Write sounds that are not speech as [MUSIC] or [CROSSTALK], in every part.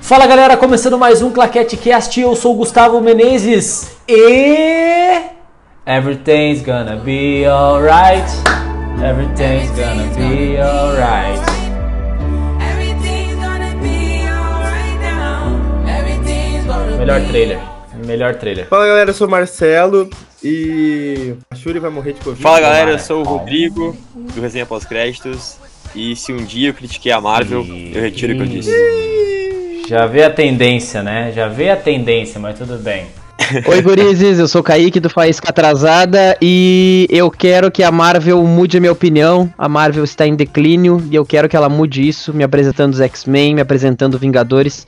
Fala galera, começando mais um Claquete Cast, eu sou o Gustavo Menezes e. Everything's gonna be alright. Everything's gonna be alright. Everything's gonna be alright now. Everything's gonna Melhor trailer. Melhor trailer. Fala galera, eu sou o Marcelo e a Shuri vai morrer de Covid. Fala galera, eu sou o Rodrigo, do Resenha Pós-Créditos. E se um dia eu critiquei a Marvel, eu retiro o que eu disse. Já vê a tendência, né? Já vê a tendência, mas tudo bem. [LAUGHS] Oi, gurizes, eu sou o Kaique do Faísca Atrasada e eu quero que a Marvel mude a minha opinião. A Marvel está em declínio e eu quero que ela mude isso, me apresentando os X-Men, me apresentando Vingadores,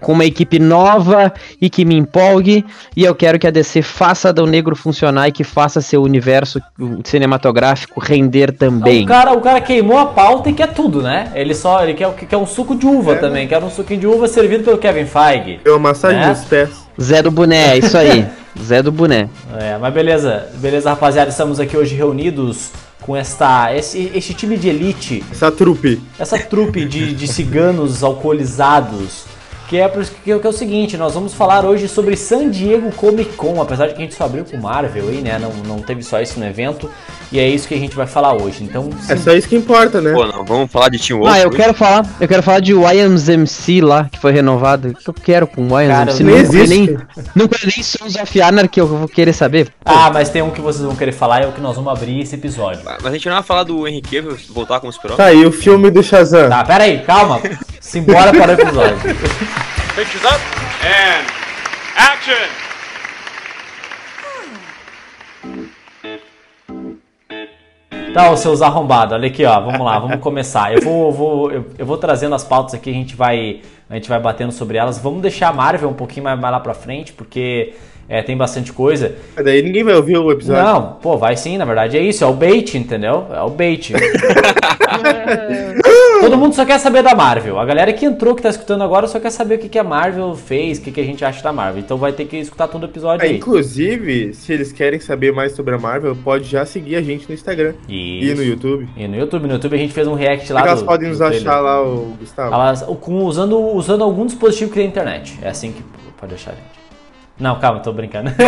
com uma equipe nova e que me empolgue. E eu quero que a DC faça Adão Negro funcionar e que faça seu universo cinematográfico render também. O cara, o cara queimou a pauta e quer tudo, né? Ele só ele quer, quer um suco de uva também. Quer um suquinho de uva servido pelo Kevin Feige. Deu uma massagem É? nos pés. Zé do Boné, é isso aí. [LAUGHS] Zé do Boné. É, mas beleza, beleza, rapaziada. Estamos aqui hoje reunidos com esta, esse, este time de elite, Essa trupe. essa trupe de, de ciganos alcoolizados. Que é, que, é- que é o seguinte, nós vamos falar hoje sobre San Diego Comic Con, apesar de que a gente só abriu com Marvel aí, né? Não, não teve só isso no evento. E é isso que a gente vai falar hoje. Então, É sim, só isso que importa, né? Pô, não, vamos falar de Team Wolf. Ah, eu hoje? quero falar, eu quero falar de YMCMC lá, que foi renovado. O que eu quero com Cara, YMCMC? não Não existe. nem, não conheço nem Sons of Anarchy que eu vou querer saber. Ah, mas tem um que vocês vão querer falar e é o que nós vamos abrir esse episódio. Mas a gente não vai falar do Henrique voltar como super Tá aí o filme do Shazam. Tá, pera aí, calma. Simbora para o episódio. Pictures up and action. Tá, os seus arrombados, olha aqui, ó. Vamos lá, vamos começar. Eu vou, vou- eu, eu vou trazendo as pautas aqui, a gente vai, a gente vai batendo sobre elas. Vamos deixar a Marvel um pouquinho mais, mais lá pra frente, porque é, tem bastante coisa. Mas Daí ninguém vai ouvir o episódio. Não, pô, vai sim, na verdade é isso, é o bait, entendeu? É o bait. [LAUGHS] Todo mundo só quer saber da Marvel. A galera que entrou, que tá escutando agora, só quer saber o que, que a Marvel fez, o que, que a gente acha da Marvel. Então vai ter que escutar todo o episódio É, aí. inclusive, se eles querem saber mais sobre a Marvel, pode já seguir a gente no Instagram e Isso. no YouTube. E no YouTube, no YouTube a gente fez um react lá elas do- podem nos achar lá, o Gustavo? Elas, com, usando, usando algum dispositivo que tem internet. É assim que pode achar, gente. Não, calma, tô brincando. [LAUGHS]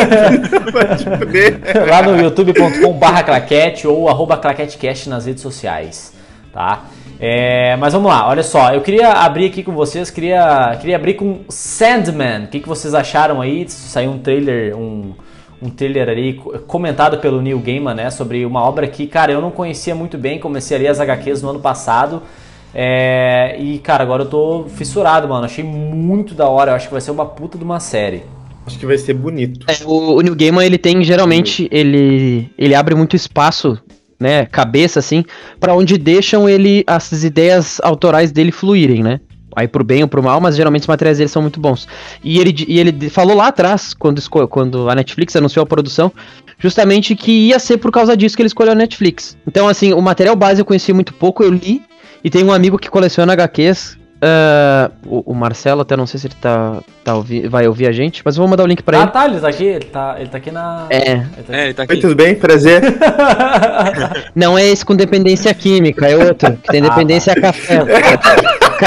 Lá no youtube.com barra claquete ou arroba claquetecast nas redes sociais, tá? É, mas vamos lá, olha só, eu queria abrir aqui com vocês, queria, queria abrir com Sandman. O que, que vocês acharam aí? Saiu um trailer, um, um trailer ali co- comentado pelo Neil Gaiman, né? Sobre uma obra que, cara, eu não conhecia muito bem, comecei a ler as HQs no ano passado. É, e, cara, agora eu tô fissurado, mano. Achei muito da hora. Eu acho que vai ser uma puta de uma série. Acho que vai ser bonito. É, o, o New Gaiman, ele tem, geralmente, ele, ele abre muito espaço, né, cabeça, assim, pra onde deixam ele, as ideias autorais dele fluírem, né? Aí pro bem ou pro mal, mas geralmente os materiais dele são muito bons. E ele, e ele falou lá atrás, quando, quando a Netflix anunciou a produção, justamente que ia ser por causa disso que ele escolheu a Netflix. Então, assim, o material base eu conheci muito pouco, eu li, e tem um amigo que coleciona HQs. Ah, o, o Marcelo, até não sei se ele tá, tá ouvi- vai ouvir a gente, mas eu vou mandar o link pra Ah, ele. tá, ele tá aqui, ele tá, ele tá aqui na. É, Ele tá É, ele tá Oi, aqui. tudo bem? Prazer. [LAUGHS] Não é esse com dependência química, é outro, que tem dependência a café. O É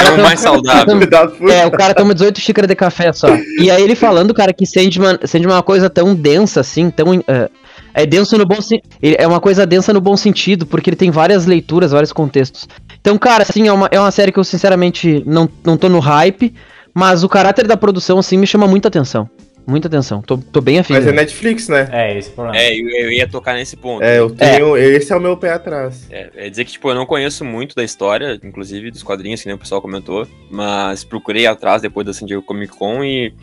cara o toma- mais saudável. Puta. É, o cara toma 18 xícaras de café só. E aí ele falando, cara, que Sandman, Sandman é uma coisa tão densa assim, tão. eh, é denso no bom sentido. É uma coisa densa no bom sentido, porque ele tem várias leituras, vários contextos. Então, cara, assim, é uma, é uma série que eu sinceramente não, não tô no hype, mas o caráter da produção, assim, me chama muita atenção. Muita atenção. Tô, tô bem afim. Mas é? Netflix, né? É, esse é o problema. É, eu, eu ia tocar nesse ponto. É, eu tenho. Esse é o meu pé atrás. É, é dizer que, tipo, eu não conheço muito da história, inclusive dos quadrinhos, que nem o pessoal comentou, mas procurei atrás depois da San Diego Comic Con e,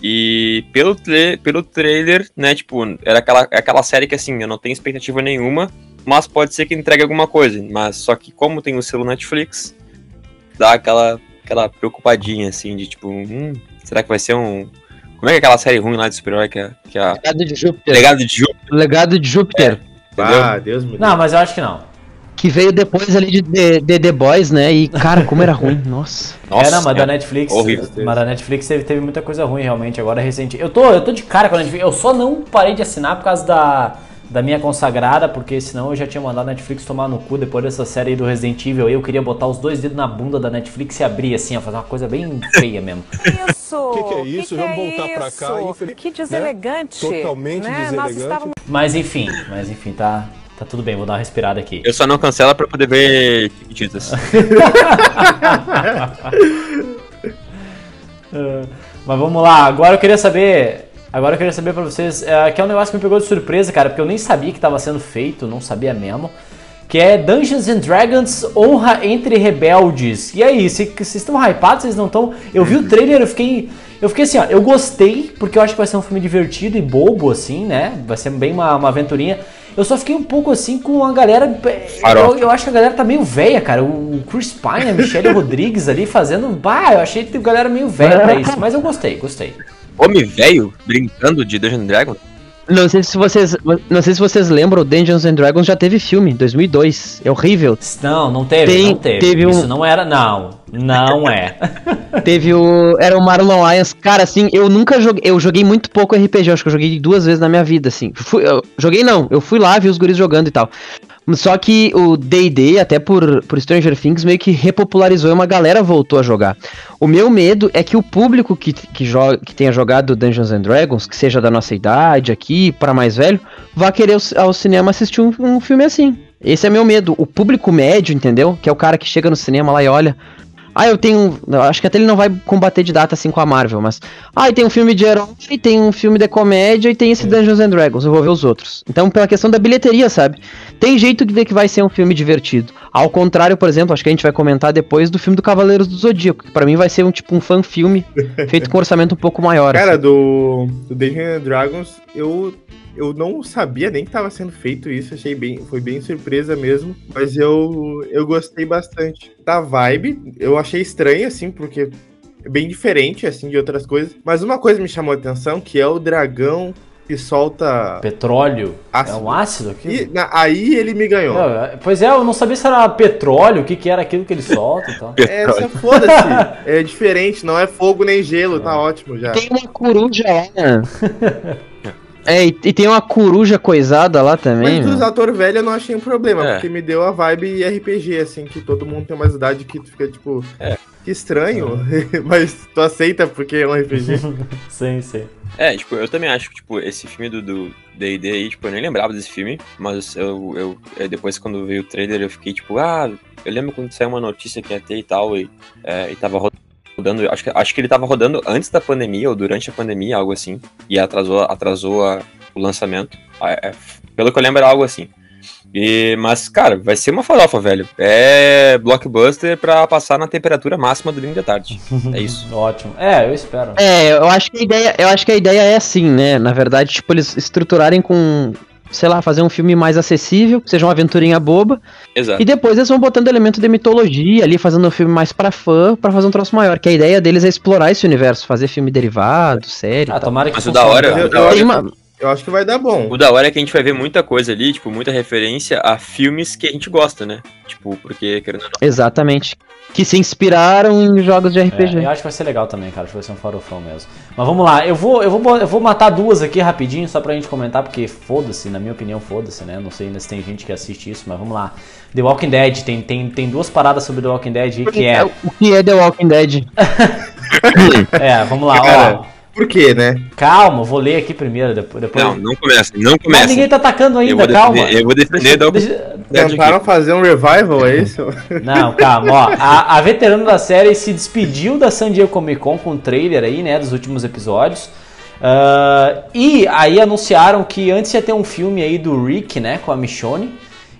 e pelo, tra- pelo trailer, né, tipo, era aquela, aquela série que, assim, eu não tenho expectativa nenhuma, mas pode ser que entregue alguma coisa, mas só que como tem o selo Netflix, dá aquela, aquela preocupadinha, assim, de tipo, hum, será que vai ser um... Como é que é aquela série ruim lá de super-herói que é, que é a Legado de Júpiter. Legado de Júpiter, Legado de Júpiter. entendeu? Ah, Deus me Não, mas eu acho que não. Que veio depois ali de, de, de The Boys, né? E, cara, como era ruim, [LAUGHS] nossa. é, não, mas da é Netflix. horrível. Mas da Netflix teve, teve muita coisa ruim, realmente, agora recente. Eu tô, eu tô de cara com a Netflix. Eu só não parei de assinar por causa da, da minha consagrada, porque senão eu já tinha mandado a Netflix tomar no cu depois dessa série aí do Resident Evil. Eu queria botar os dois dedos na bunda da Netflix e abrir assim, ó, fazer uma coisa bem feia mesmo. Isso! [LAUGHS] O Que que é isso? Vamos voltar pra cá, infeliz- Que deselegante. né? Totalmente né? Deselegante. estávamos Mas enfim, mas enfim, tá, tá tudo bem, vou dar uma respirada aqui. Eu só não cancela pra poder ver Chiquititas. [LAUGHS] [LAUGHS] Mas vamos lá, agora eu queria saber. Agora eu queria saber pra vocês, é, que é um negócio que me pegou de surpresa, cara, porque eu nem sabia que tava sendo feito, não sabia mesmo. Que é Dungeons and Dragons Honra entre Rebeldes. E aí, se- vocês estão hypados, vocês não estão. Eu vi o trailer, eu fiquei. Eu fiquei assim, ó, eu gostei, porque eu acho que vai ser um filme divertido e bobo, assim, né? Vai ser bem uma, uma aventurinha. Eu só fiquei um pouco assim com a galera. Eu, eu acho que a galera tá meio velha, cara. O Chris Pine, a Michelle Rodrigues ali fazendo. Bah, eu achei que a galera meio velha pra [LAUGHS] isso. Mas eu gostei, gostei. Homem velho brincando de Dungeons and Dragons? Não sei se vocês, não sei se vocês lembram, Dungeons and Dragons já teve filme, 2002. É horrível. Não, não teve, Tem- não teve. teve um- Isso não era. Não, não é. [LAUGHS] Teve o. Era o Marlon Wayans. Cara, assim, eu nunca joguei. Eu joguei muito pouco RPG, acho que eu joguei duas vezes na minha vida, assim. Fui- eu joguei não, eu fui lá, vi os guris jogando e tal. Só que o DD, até por, por Stranger Things, meio que repopularizou e uma galera voltou a jogar. O meu medo é que o público que, que, joga, que tenha jogado Dungeons and Dragons, que seja da nossa idade aqui, para mais velho, vá querer ao, ao cinema assistir um, um filme assim. Esse é meu medo. O público médio, entendeu? Que é o cara que chega no cinema lá e olha. Ah, eu tenho. Acho que até ele não vai combater de data assim com a Marvel, mas. Ah, e tem um filme de herói, tem um filme de comédia e tem esse Dungeons and Dragons. Eu vou ver os outros. Então, pela questão da bilheteria, sabe? Tem jeito de ver que vai ser um filme divertido. Ao contrário, por exemplo, acho que a gente vai comentar depois do filme do Cavaleiros do Zodíaco, que pra mim vai ser um tipo um fan filme [LAUGHS] feito com orçamento um pouco maior. Cara, assim. do, do Dungeons Dragons, eu, eu não sabia nem que tava sendo feito isso, achei bem, foi bem surpresa mesmo, mas eu, eu gostei bastante da vibe, eu achei estranho, assim, porque é bem diferente, assim, de outras coisas, mas uma coisa me chamou a atenção, que é o dragão que solta Petróleo. ácido. É um ácido aqui? Na- aí ele me ganhou. Pois é, eu não sabia se era petróleo, o que, que era aquilo que ele solta e tal. [LAUGHS] Essa foda-se, é diferente, não é fogo nem gelo, tá ótimo já. Tem uma coruja lá. né? É, e, e tem uma coruja coisada lá também. Mas dos meu. atores velhos eu não achei um problema, É. porque me deu a vibe RPG, assim, que todo mundo tem mais idade que tu fica tipo, É. que estranho, [LAUGHS] mas tu aceita porque é um RPG. [LAUGHS] sim, sim. É, tipo, eu também acho que, tipo, esse filme do D&D aí, tipo, eu nem lembrava desse filme, mas eu, eu, é, depois quando veio o trailer eu fiquei, tipo, ah, eu lembro quando saiu uma notícia que ia ter e tal, e, é, e tava rodando, acho que, acho que ele tava rodando antes da pandemia, ou durante a pandemia, algo assim, e atrasou, atrasou a- o lançamento, Ah, é, pelo que eu lembro era algo assim. E, mas, cara, vai ser uma farofa, velho. É blockbuster pra passar na temperatura máxima do domingo da tarde. [LAUGHS] É isso. Ótimo. É, eu espero. É, eu acho que a ideia, eu acho que a ideia é assim, né? Na verdade, tipo, eles estruturarem com, sei lá, fazer um filme mais acessível, que seja uma aventurinha boba, Exato. e depois eles vão botando elemento de mitologia ali, fazendo um filme mais pra fã, pra fazer um troço maior. Que a ideia deles é explorar esse universo, fazer filme derivado, série. Ah, tal. tomara que Mas o da hora- eu, eu hora- Tem uma, eu acho que vai dar bom. O da hora é que a gente vai ver muita coisa ali, tipo, muita referência a filmes que a gente gosta, né? Tipo, porque, querendo ou não. exatamente. Que se inspiraram em jogos de RPG. É, eu acho que vai ser legal também, cara. Acho que vai ser um farofão mesmo. Mas vamos lá, eu vou, eu vou, eu vou matar duas aqui rapidinho, só pra gente comentar, porque foda-se, na minha opinião, foda-se, né? Não sei ainda se tem gente que assiste isso, mas vamos lá. The Walking Dead, tem, tem, tem duas paradas sobre The Walking Dead que é. O que é The Walking Dead? [LAUGHS] É, vamos lá, ó. Por quê, né? Calma, eu vou ler aqui primeiro, depois. depois... Não, não começa, não Mas começa. ninguém tá atacando eu, ainda, calma. defender, eu vou defender Deixa- da deixa- Dead Tentaram fazer um revival, é isso? Não, calma, ó. [LAUGHS] A, a veterana da série se despediu da San Diego Comic Con com um trailer aí, né, dos últimos episódios. Ah, e aí anunciaram que antes ia ter um filme aí do Rick, né, com a Michonne.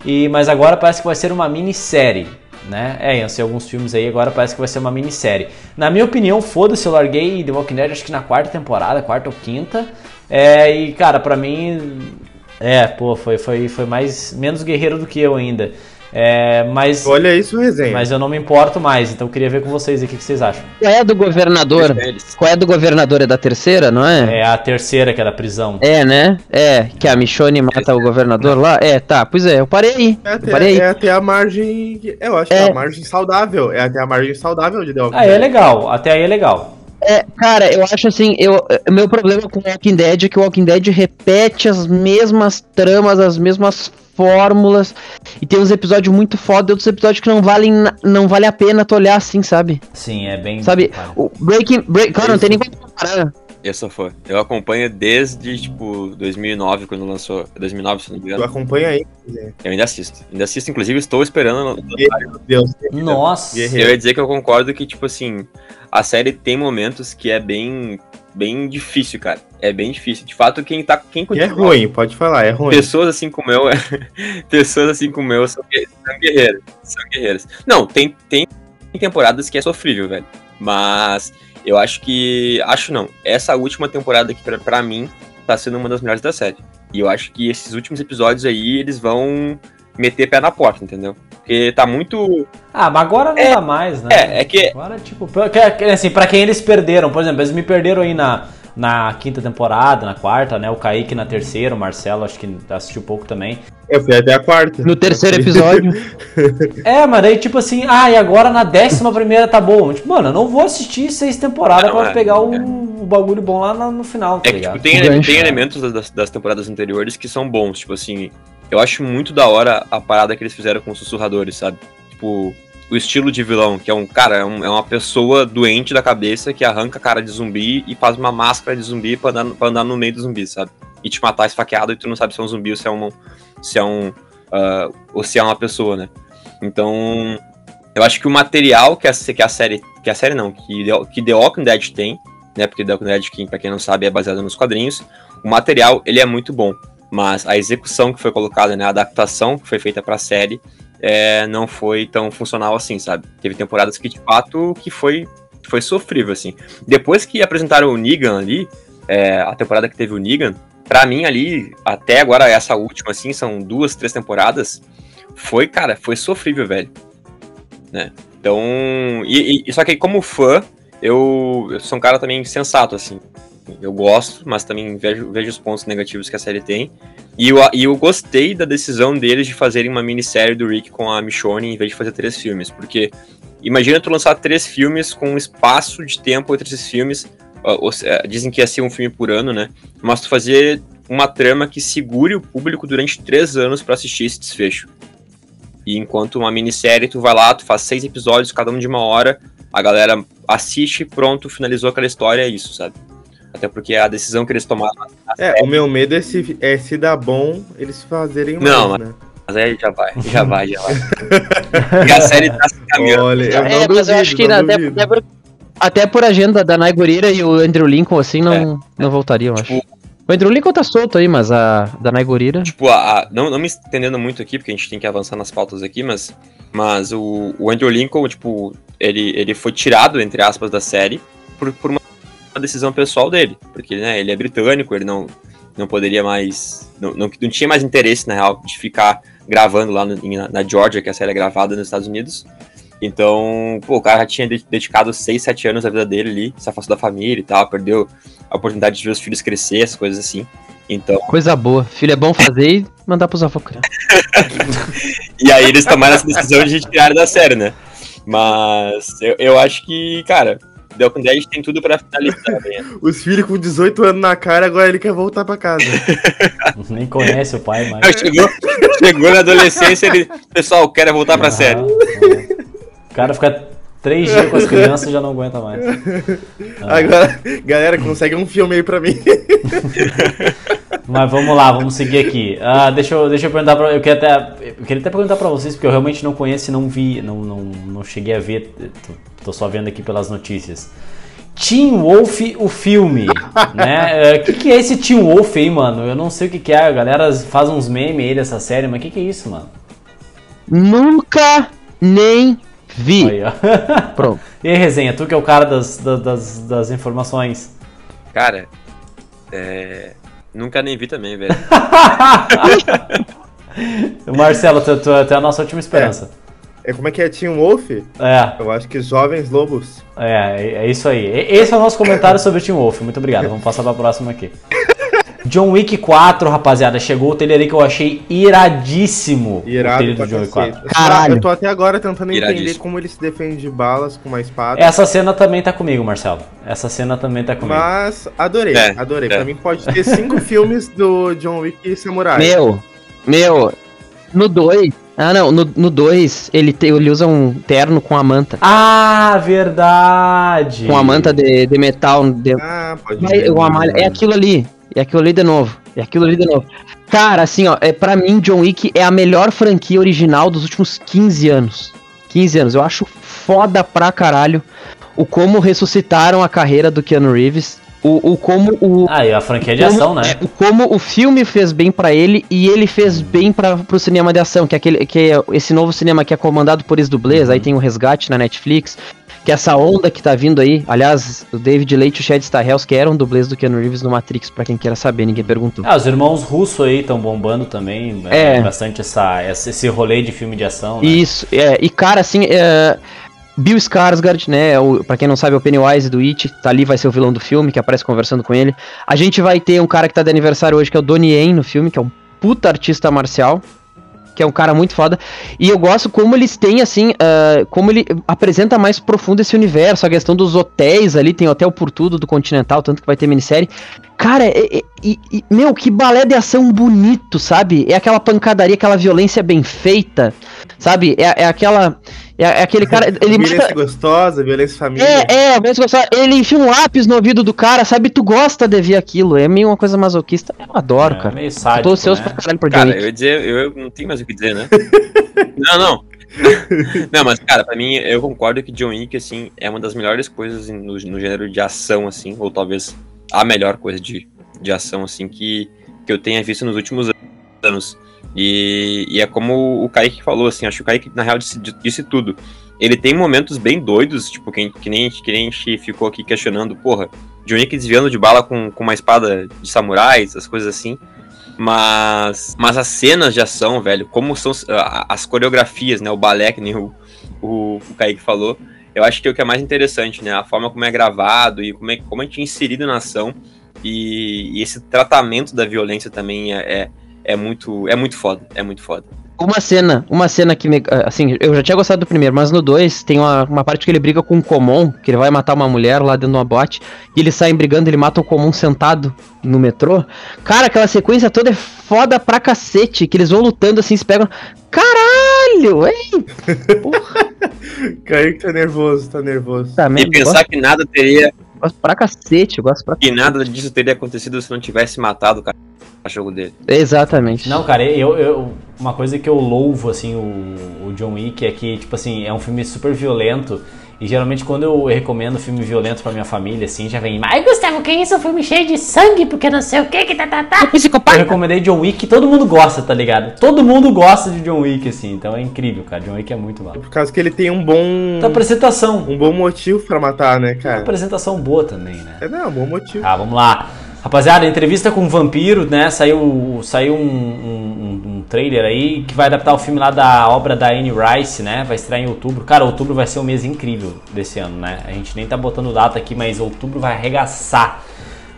E, mas agora parece que vai ser uma minissérie, né? É, iam ser alguns filmes aí, agora parece que vai ser uma minissérie. Na minha opinião, foda-se, eu larguei The Walking Dead acho que na quarta temporada, quarta ou quinta. É, e cara, pra mim, é, pô, foi, foi, foi mais menos guerreiro do que eu ainda. É, mas, Olha isso, resenha. mas eu não me importo mais, então eu queria ver com vocês aí o que, que vocês acham. Qual é a do governador? Qual é a do governador? É da terceira, não é? É a terceira, que é da prisão. É, né? É, que a Michonne mata o governador lá. É, tá, pois é, eu parei aí. É Eu até, parei aí. é até a margem. Eu acho que é É. a margem saudável. É até a margem saudável de The Walking Ah, é legal, até aí é legal. É, cara, eu acho assim, eu, o meu problema com o Walking Dead é que o Walking Dead repete as mesmas tramas, as mesmas fórmulas, e tem uns episódios muito foda e outros episódios que não valem, não vale a pena tu olhar assim, sabe? Sim, é bem. Sabe, o Breaking, break, claro, não tem nem como comparar. Eu sou fã. Eu acompanho desde, tipo, 2009, quando lançou. 2009, se não me Tu engano. acompanha aí. Eu ainda assisto. Ainda assisto, inclusive, estou esperando. no- Meu Deus. Nossa. Eu ia dizer que eu concordo que, tipo assim, a série tem momentos que é bem. Bem difícil, cara. É bem difícil. De fato, quem tá. Quem é continua- ruim, pode falar, é ruim. Pessoas assim como eu, [LAUGHS] pessoas assim como eu são, gue- são guerreiros. São guerreiros. Não, tem, tem temporadas que é sofrível, velho. Mas eu acho que. Acho não. Essa última temporada aqui, pra, pra mim, tá sendo uma das melhores da série. E eu acho que esses últimos episódios aí, eles vão meter pé na porta, entendeu? Porque tá muito. Ah, mas agora não É, dá mais, né? É, é que. Agora, tipo, pra- que- que, assim, pra quem eles perderam, por exemplo, eles me perderam aí na, na quinta temporada, na quarta, né? O Kaique na terceira, o Marcelo acho que assistiu pouco também. Eu fui até a quarta. No terceiro episódio. [LAUGHS] É, mas daí, tipo assim, ah, e agora na décima primeira tá bom. Tipo, mano, eu não vou assistir seis temporadas Não, pra é, pegar o, é. o bagulho bom lá na- no final, tá É que, ligado? tipo, tem, tem elementos das, das temporadas anteriores que são bons. Tipo assim, eu acho muito da hora a parada que eles fizeram com os sussurradores, sabe? Tipo, o estilo de vilão, que é um cara, é, um- é uma pessoa doente da cabeça que arranca a cara de zumbi e faz uma máscara de zumbi pra andar, pra andar no meio do zumbi, sabe? E te matar esfaqueado e tu não sabe se é um zumbi ou se é um. Se é um ah, ou se é uma pessoa, né? Então. Eu acho que o material que a, que a série. Que a série não, que, que The Walking Dead tem, né? Porque The Walking Dead, pra quem não sabe, é baseado nos quadrinhos. O material, ele é muito bom. Mas a execução que foi colocada, né? A adaptação que foi feita pra série é, não foi tão funcional assim, sabe? Teve temporadas que, de fato, que foi, foi sofrível, assim. Depois que apresentaram o Negan ali, é, a temporada que teve o Negan, pra mim ali, até agora essa última, assim, são duas, três temporadas, foi, cara, foi sofrível, velho. Né? Então, e, e- só que como fã, eu, eu sou um cara também sensato, assim. Eu gosto, mas também vejo, vejo os pontos negativos que a série tem. E eu, e eu gostei da decisão deles de fazerem uma minissérie do Rick com a Michonne em vez de fazer três filmes. Porque imagina tu lançar três filmes com um espaço de tempo entre esses filmes. ou é, dizem que ia ser um filme por ano, né? Mas tu fazer uma trama que segure o público durante três anos pra assistir esse desfecho. E enquanto uma minissérie, tu vai lá, tu faz seis episódios, cada um de uma hora, a galera assiste, pronto, finalizou aquela história, é isso, sabe? Até porque a decisão que eles tomaram. É, o meu medo é se, é se dá bom eles fazerem Não, mais, né? Mas aí já vai, já vai, já vai. [LAUGHS] e a série tá se caminhando. Olha, eu não é, duvido, mas eu acho que não até, até por, até por agenda da Nai Gurira e o Andrew Lincoln, assim, não, não voltariam, eu acho. Tipo- O Andrew Lincoln tá solto aí, mas a da Nai Gurira... Tipo, a, a- não, não me estendendo muito aqui, porque a gente tem que avançar nas pautas aqui, mas, mas o, o Andrew Lincoln, tipo, ele, ele foi tirado, entre aspas, da série por, por uma decisão pessoal dele. Porque, né, ele é britânico, ele não, não poderia mais. Não, não, não tinha mais interesse, na real, de ficar gravando lá no- na, na Georgia, que a série é gravada nos Estados Unidos. Então, pô, o cara já tinha de- dedicado 6, 7 anos da vida dele ali, se afastou da família e tal, perdeu a oportunidade de ver os filhos crescer, essas coisas assim. Então, Coisa boa. Filho é bom fazer e mandar pros criar. [LAUGHS] E aí eles tomaram essa decisão de tirar da série, né? Mas eu, eu acho que, cara, The Walking Dead tem tudo pra finalizar. Né? [LAUGHS] Os filhos com 18 anos na cara, agora ele quer voltar pra casa. [LAUGHS] Nem conhece o pai, mas. Chegou, chegou na adolescência, ele. Pessoal, quero voltar pra série. Ah, ah. O cara fica três dias com as crianças e já não aguenta mais. Ah. [LAUGHS] Agora, galera, consegue um filme aí pra mim. [LAUGHS] Mas vamos lá, vamos seguir aqui. Ah, deixa, eu, deixa eu perguntar pra. Eu queria até, eu queria até perguntar pra vocês, porque eu realmente não conheço e não vi, não, não, não cheguei a ver. Tô, tô só vendo aqui pelas notícias. Teen Wolf, o filme, né? O que, que é esse Teen Wolf aí, mano? Eu não sei o que, que é. A galera faz uns memes aí dessa série, mas o que, que é isso, mano? Nunca nem vi. Aí. [LAUGHS] Pronto. E aí, resenha, tu que é o cara das, das, das, informações. Cara, é. Nunca nem vi também, velho. [LAUGHS] Marcelo, tu, tu, tu é a nossa última esperança. É como é que é Team Wolf? É, Eu acho que Jovens Lobos. é, é isso aí. Esse é o nosso comentário sobre o Team Wolf. Muito obrigado. Vamos passar pra próxima aqui. John Wick 4, rapaziada. Chegou o trailer aí que eu achei iradíssimo. o Irado trailer pra do John Wick cacete. 4. Eu tô- Caralho. Eu tô até agora tentando entender como ele se defende de balas com uma espada. Essa cena também tá comigo, Marcelo. Essa cena também tá comigo. Mas adorei, É, adorei. é. Pra mim pode ter cinco [LAUGHS] filmes do John Wick Samurai. Meu, meu, no 2. Ah, não, no 2 ele, te- ele usa um terno com a manta. Ah, verdade. Com a manta de, de metal. De, Ah, pode Vai, ver. uma malha- é aquilo ali. É aquilo ali de novo. É aquilo ali de novo. Cara, assim, ó, é, pra mim, John Wick é a melhor franquia original dos últimos 15 anos. 15 anos. Eu acho foda pra caralho o como ressuscitaram a carreira do Keanu Reeves. O, o como o. Ah, e a franquia de como- ação, né? é, o como o filme fez bem pra ele e ele fez bem para pro cinema de ação, que é aquele que é esse novo cinema que é comandado por ex-dublês, aí tem o Resgate na Netflix, que é essa onda que tá vindo aí. Aliás, o David Leite e o Chad Stahelski eram dublês do Keanu Reeves no Matrix, pra quem queira saber, ninguém perguntou. Ah, os irmãos russos aí estão bombando também. É. Bastante essa, essa- esse rolê de filme de ação, né? Isso, é, e cara, assim, é, Bill Skarsgård, né, o, pra quem não sabe, é o Pennywise do It, tá ali, vai ser o vilão do filme, que aparece conversando com ele. A gente vai ter um cara que tá de aniversário hoje, que é o Donnie Yen no filme, que é um puta artista marcial, que é um cara muito foda. E eu gosto como eles têm, assim, ah, como ele apresenta mais profundo esse universo, a questão dos hotéis ali, tem hotel por tudo do Continental, tanto que vai ter minissérie. Cara, é- é- e- e- meu, que balé de ação bonito, sabe? É aquela pancadaria, aquela violência bem feita, sabe? É, é aquela. É, é aquele cara. Ele violência mata. gostosa, violência família. É, é, mesmo gostar. Ele enfia um lápis no ouvido do cara, sabe? Tu gosta de ver aquilo. É meio uma coisa masoquista. Eu adoro, É, cara. meio Eu sádico, tô ansioso né? pra caralho John Cara, eu ia dizer, eu não tenho mais o que dizer, né? [LAUGHS] não, não. [LAUGHS] Não, mas, cara, pra mim, eu concordo que John Wick, assim, é uma das melhores coisas no, no gênero de ação, assim, ou talvez a melhor coisa de, de ação, assim, que, que eu tenha visto nos últimos anos. E, e é como o Kaique falou, assim, acho que o Kaique, na real, disse, disse tudo. Ele tem momentos bem doidos, tipo, que, que, nem, que nem a gente ficou aqui questionando, porra, John Wick desviando de bala com, com uma espada de samurais, as coisas assim. Mas, mas as cenas de ação, velho, como são as coreografias, né? O balé, que nem o, o, o Kaique falou, eu acho que é o que é mais interessante, né? A forma como é gravado e como, é, como a gente é inserido na ação. E, e esse tratamento da violência também é, é, é muito, é muito foda. É muito foda. Uma cena, uma cena que me. Assim, eu já tinha gostado do primeiro, mas no 2 tem uma, uma parte que ele briga com o Comon, que ele vai matar uma mulher lá dentro de uma bote, e eles saem brigando, ele mata o Comon sentado no metrô. Cara, aquela sequência toda é foda pra cacete, que eles vão lutando assim, se pegam. Caralho! Ei! [LAUGHS] Porra, Kaique tá nervoso, tá nervoso. tá E pensar que nada teria, gosto pra cacete, eu gosto pra que nada disso teria acontecido se não tivesse matado o ca- cachorro dele. Exatamente. Não, cara, eu, eu- uma coisa que eu louvo, assim, o, o John Wick é que, tipo assim, é um filme super violento. E geralmente quando eu recomendo filme violento pra minha família, assim, já vem, ai Gustavo, que isso? Um filme cheio de sangue, porque não sei o que, que tá, tá, tá. Eu recomendei John Wick, todo mundo gosta, tá ligado? Todo mundo gosta de John Wick, assim, então é incrível, cara. John Wick é muito mal. Por causa que ele tem um bom. Então, apresentação. Um bom motivo pra matar, né, Uma cara? apresentação boa também, né? É, não, um bom motivo. Tá, vamos lá. Rapaziada, entrevista com o Vampiro, né? Saiu, saiu um, um- um- um trailer aí que vai adaptar o filme lá da obra da Anne Rice, né? Vai estrear em outubro. Cara, outubro vai ser um mês incrível desse ano, né? A gente nem tá botando data aqui, mas outubro vai arregaçar.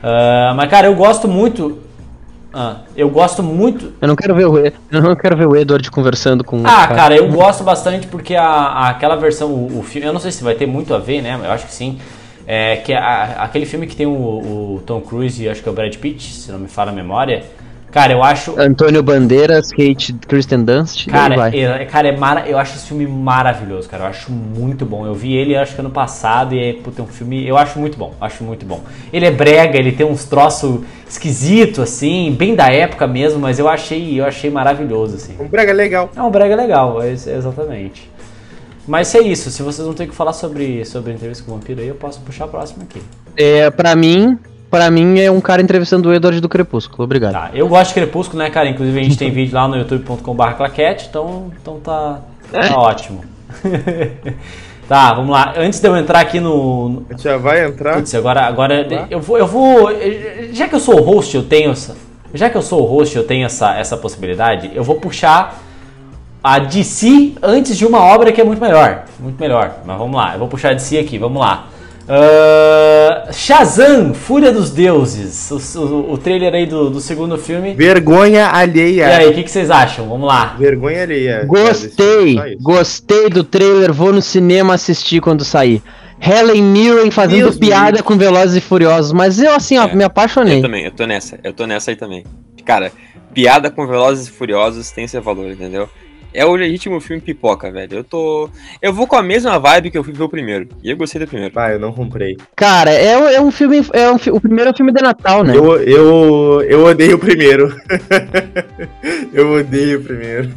Ah, mas, cara, eu gosto muito. Ah, eu gosto muito. Eu não quero ver o, eu não quero ver o Edward conversando com o Ah, cara, eu gosto bastante porque a, a- aquela versão, o, o filme, eu não sei se vai ter muito a ver, né? Eu acho que sim. É, que é a- aquele filme que tem o, o Tom Cruise e acho que é o Brad Pitt, se não me falha a memória. Cara, eu acho. Antônio Bandeiras, Kate Kristen Dunst, Cara, vai. é, cara é mara, eu acho esse filme maravilhoso, cara. Eu acho muito bom. Eu vi ele acho que ano passado e é puta, é um filme. Eu acho muito bom, acho muito bom. Ele é brega, ele tem uns troços esquisitos, assim, bem da época mesmo, mas eu achei, eu achei maravilhoso, assim. Um brega legal. É um brega legal, é- é exatamente. Mas é isso, se vocês não têm o que falar sobre, sobre a entrevista com o vampiro aí, eu posso puxar a próxima aqui. É, pra mim, para mim é um cara entrevistando o Edward do Crepúsculo. Obrigado. Tá, eu gosto de Crepúsculo, né, cara? Inclusive a gente tem [LAUGHS] vídeo lá no youtube.com.br claquete, então, então tá, tá ótimo. [LAUGHS] tá, vamos lá. Antes de eu entrar aqui no. no- A gente já vai entrar. Putz, agora, agora eu vou, eu vou. Já que eu sou o host, eu tenho essa. Já que eu sou o host, eu tenho essa, essa possibilidade, eu vou puxar a DC antes de uma obra que é muito melhor. Muito melhor. Mas vamos lá, eu vou puxar a DC aqui, vamos lá. Ah, Shazam, Fúria dos Deuses. O, o- o trailer aí do, do segundo filme. Vergonha alheia. E aí, o que, que vocês acham? Vamos lá. Vergonha alheia. Gostei, gostei do trailer, vou no cinema assistir quando sair. Helen Mirren fazendo Deus piada me com Velozes e Furiosos, mas eu assim, ó, É, me apaixonei. Eu também, eu tô nessa. Eu tô nessa aí também. Cara, piada com Velozes e Furiosos tem seu valor, entendeu? É o legítimo filme pipoca, velho. Eu tô. Eu vou com a mesma vibe que eu fui ver o primeiro. E eu gostei do primeiro. Ah, eu não comprei. Cara, é, é um filme, é um, o primeiro é um filme de Natal, né? Eu, eu, eu odeio o primeiro. [LAUGHS] eu odeio o primeiro.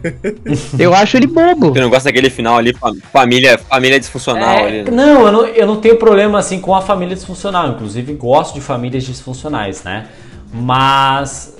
Eu acho ele bobo. Você não gosta daquele final ali, fam- família, família disfuncional É, ali. né? não, eu não, eu não tenho problema assim com a família disfuncional. Inclusive, gosto de famílias disfuncionais, né? Mas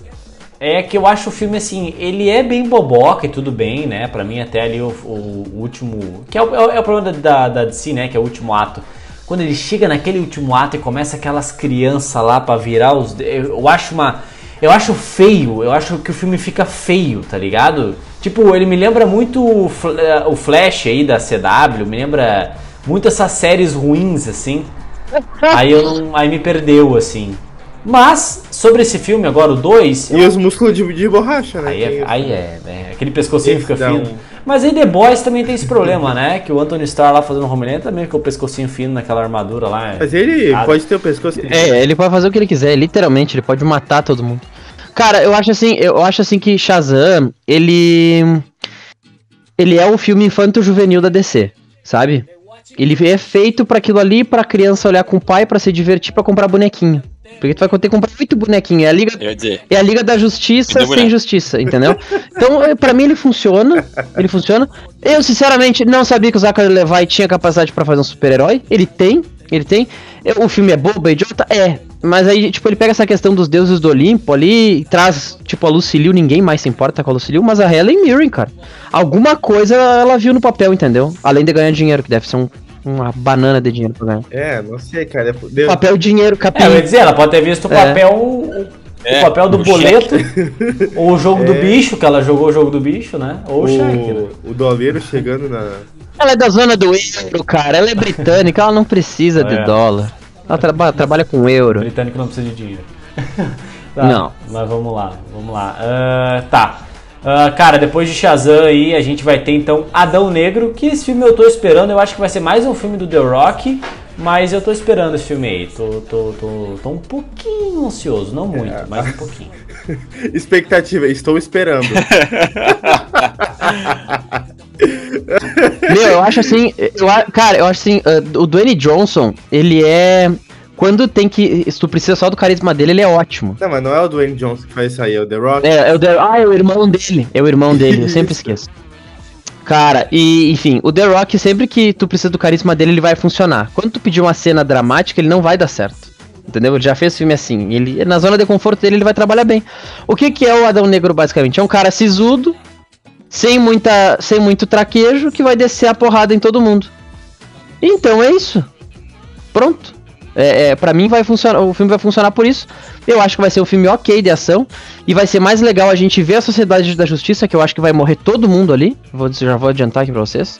é que eu acho o filme assim, ele é bem boboca e tudo bem, né? Pra mim, até ali o, o último. Que é o, é o problema da, da DC, né? Que é o último ato. Quando ele chega naquele último ato e começa aquelas crianças lá pra virar os. Eu, acho uma. Eu acho feio, eu acho que o filme fica feio, tá ligado? Tipo, ele me lembra muito o eh, o Flash aí da CW, me lembra muito essas séries ruins, assim. [LAUGHS] Aí eu não. Aí me perdeu, assim. Mas, sobre esse filme agora, o 2. E os músculos de, de borracha, né? Aí é, aí é, né? Aquele pescocinho Esse fica dá fino. um- Mas aí The Boys também tem esse problema, né? Que o Anthony Starr lá fazendo Homelander também com o pescocinho fino naquela armadura lá. Mas ele Ah, pode ter o pescoço. É, ele pode fazer o que ele quiser, literalmente, ele pode matar todo mundo. Cara, eu acho assim, eu acho assim que Shazam, ele ele é o filme infanto-juvenil da DC, sabe? Ele é feito pra aquilo ali, pra criança olhar com o pai, pra se divertir, pra comprar bonequinho. Porque tu vai ter que comprar muito bonequinho, é a liga é a Liga da Justiça sem boneco. justiça, entendeu? Então, é, pra mim ele funciona, ele funciona. Eu, sinceramente, não sabia que o Zachary Levi tinha capacidade pra fazer um super-herói. Ele tem, ele tem. O filme é bobo, é idiota? É. Mas aí, tipo, ele pega essa questão dos deuses do Olimpo ali e traz, tipo, a Lucille, ninguém mais se importa com a Lucille, mas a Helen Mirren, cara. Alguma coisa ela viu no papel, entendeu? Além de ganhar dinheiro, que deve ser um- uma banana de dinheiro pra ganhar. É, não sei, cara. é- Deu- Papel, dinheiro, É, capim. eu ia dizer, ela pode ter visto o É. papel, o, É, o papel do o boleto, ou o jogo do É. bicho, que ela jogou o jogo do bicho, né? Ou o cheque, né? o, o doleiro chegando na. Ela é da zona do euro, cara. Ela é britânica, ela não precisa É. de dólar. Ela traba- trabalha com euro. britânico não precisa de dinheiro. [LAUGHS] Tá, Não. Mas vamos lá, vamos lá. Ah, tá. Ah, cara, depois de Shazam aí, a gente vai ter então Adão Negro, que esse filme eu tô esperando. Eu acho que vai ser mais um filme do The Rock, mas eu tô esperando esse filme aí. Tô, tô, tô, tô um pouquinho ansioso, não muito, mas um pouquinho. [LAUGHS] Expectativa, estou esperando. [LAUGHS] Meu, eu acho assim. Eu, cara, eu acho assim. uh, o Dwayne Johnson, ele é. Quando tem que. Se tu precisa só do carisma dele, ele é ótimo. não, mas não é o Dwayne Johnson que vai sair, é o The Rock. É, é o The- ah, é o irmão dele. É o irmão dele, eu sempre [LAUGHS] esqueço. Cara, e enfim, o The Rock, sempre que tu precisa do carisma dele, ele vai funcionar. Quando tu pedir uma cena dramática, ele não vai dar certo. Entendeu? Ele já fez filme assim. Ele, na zona de conforto dele, ele vai trabalhar bem. O que, que é o Adão Negro, basicamente? É um cara sisudo, sem, muita, sem muito traquejo, que vai descer a porrada em todo mundo. Então é isso. Pronto. É, é, para mim vai funcionar, o filme vai funcionar por isso. Eu acho que vai ser um filme ok de ação e vai ser mais legal a gente ver a Sociedade da Justiça, que eu acho que vai morrer todo mundo ali. Vou, já vou adiantar aqui pra vocês.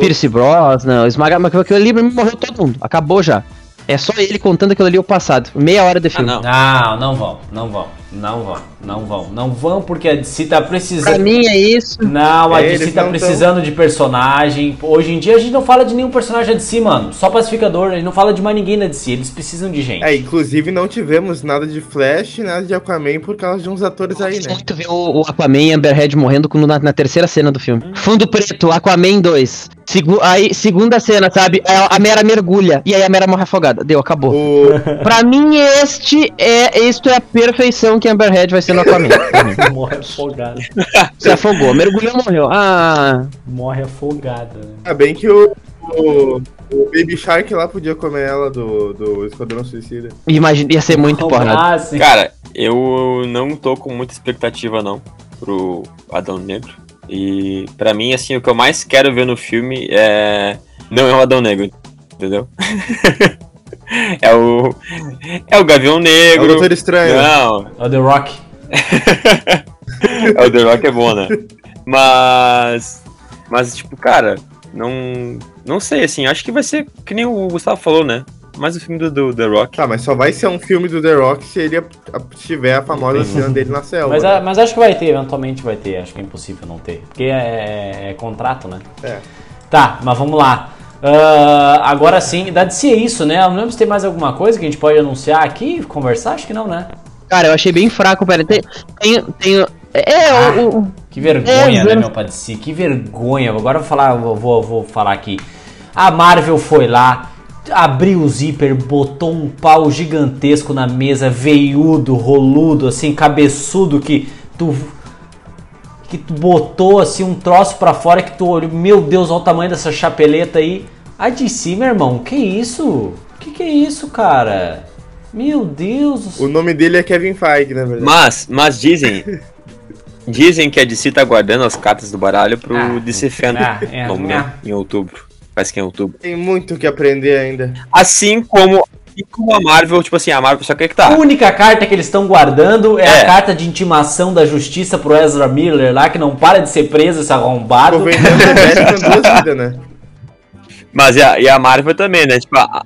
Pierce Brosnan, Esmaga, mas aquilo ali morreu todo mundo. Acabou já. É só ele contando aquilo ali o passado. Meia hora de Ah, filme. não. Não, não vão, não vão, não vão, não vão, não vão, porque a DC tá Pra precisando. mim é isso. Não, a É, DC tá precisando de personagem. Hoje em dia a gente não fala de nenhum personagem da DC, mano. Só pacificador, a gente não fala de mais ninguém da DC. Eles precisam de gente. É, inclusive não tivemos nada de Flash, nada de Aquaman por causa de uns atores aí, né? muito ver o, o Aquaman e Amberhead morrendo com- na, na terceira cena do filme. Fundo preto, Aquaman 2. Segu- aí, segunda cena, sabe? A, a Mera mergulha. E aí a Mera morre afogada. Deu, acabou. O, Pra mim, este é, isto é a perfeição que Amberhead vai ser no Aquaman. [LAUGHS] Morre afogada. Se afogou, mergulhou, morreu. Ah, Morre afogada. né? ainda bem que o, o, o Baby Shark lá podia comer ela do, do Esquadrão Suicida. imagina, ia ser muito porrada. Ah, sim. Cara, eu não tô com muita expectativa, não, pro Adão Negro. E pra mim, assim, o que eu mais quero ver no filme é. Não é o Adão Negro, entendeu? [LAUGHS] é o. É o Gavião É o Negro. Doutor Estranho. Não, É o The Rock. [LAUGHS] é, o The Rock é bom, né? Mas. Mas, tipo, cara, não. Não sei, assim, acho que vai ser que nem o Gustavo falou, né? Mais o filme do, do The Rock. Tá, mas só vai ser um filme do The Rock se ele tiver a famosa cena dele na selva. Mas, né? a- mas acho que vai ter, eventualmente vai ter. Acho que é impossível não ter. Porque é, é contrato, né? É. Tá, mas vamos lá. Ah, agora sim, é isso, né? Eu não lembro se tem mais alguma coisa que a gente pode anunciar aqui, conversar, acho que não, né? Cara, eu achei bem fraco, pera. Tem. Tem. tem é, o, o- Que vergonha, É, né, meu Padeci? Que vergonha. Agora eu vou falar, vou, vou, vou falar aqui. A Marvel foi lá, abriu o zíper, botou um pau gigantesco na mesa, veiudo, roludo, assim, cabeçudo, que tu. Que tu botou assim um troço pra fora que tu olhou. Meu Deus, olha o tamanho dessa chapeleta aí. A DC, meu irmão, que isso? Que que é isso, cara? Meu Deus do céu. O nome dele é Kevin Feige, na verdade. Mas, mas dizem. dizem que a DC tá guardando as cartas do baralho pro Ah, DC Fandom. ah, é, ah. né? Em outubro. Parece que é em outubro. Tem muito o que aprender ainda. Assim como, assim como a Marvel, tipo assim, a Marvel, só que é que A tá. única carta que eles estão guardando é, a É. carta de intimação da justiça pro Ezra Miller lá, que não para de ser preso, esse arrombado. [LAUGHS] Duas vidas, né? Mas e a, e a Marvel também, né? Tipo, a,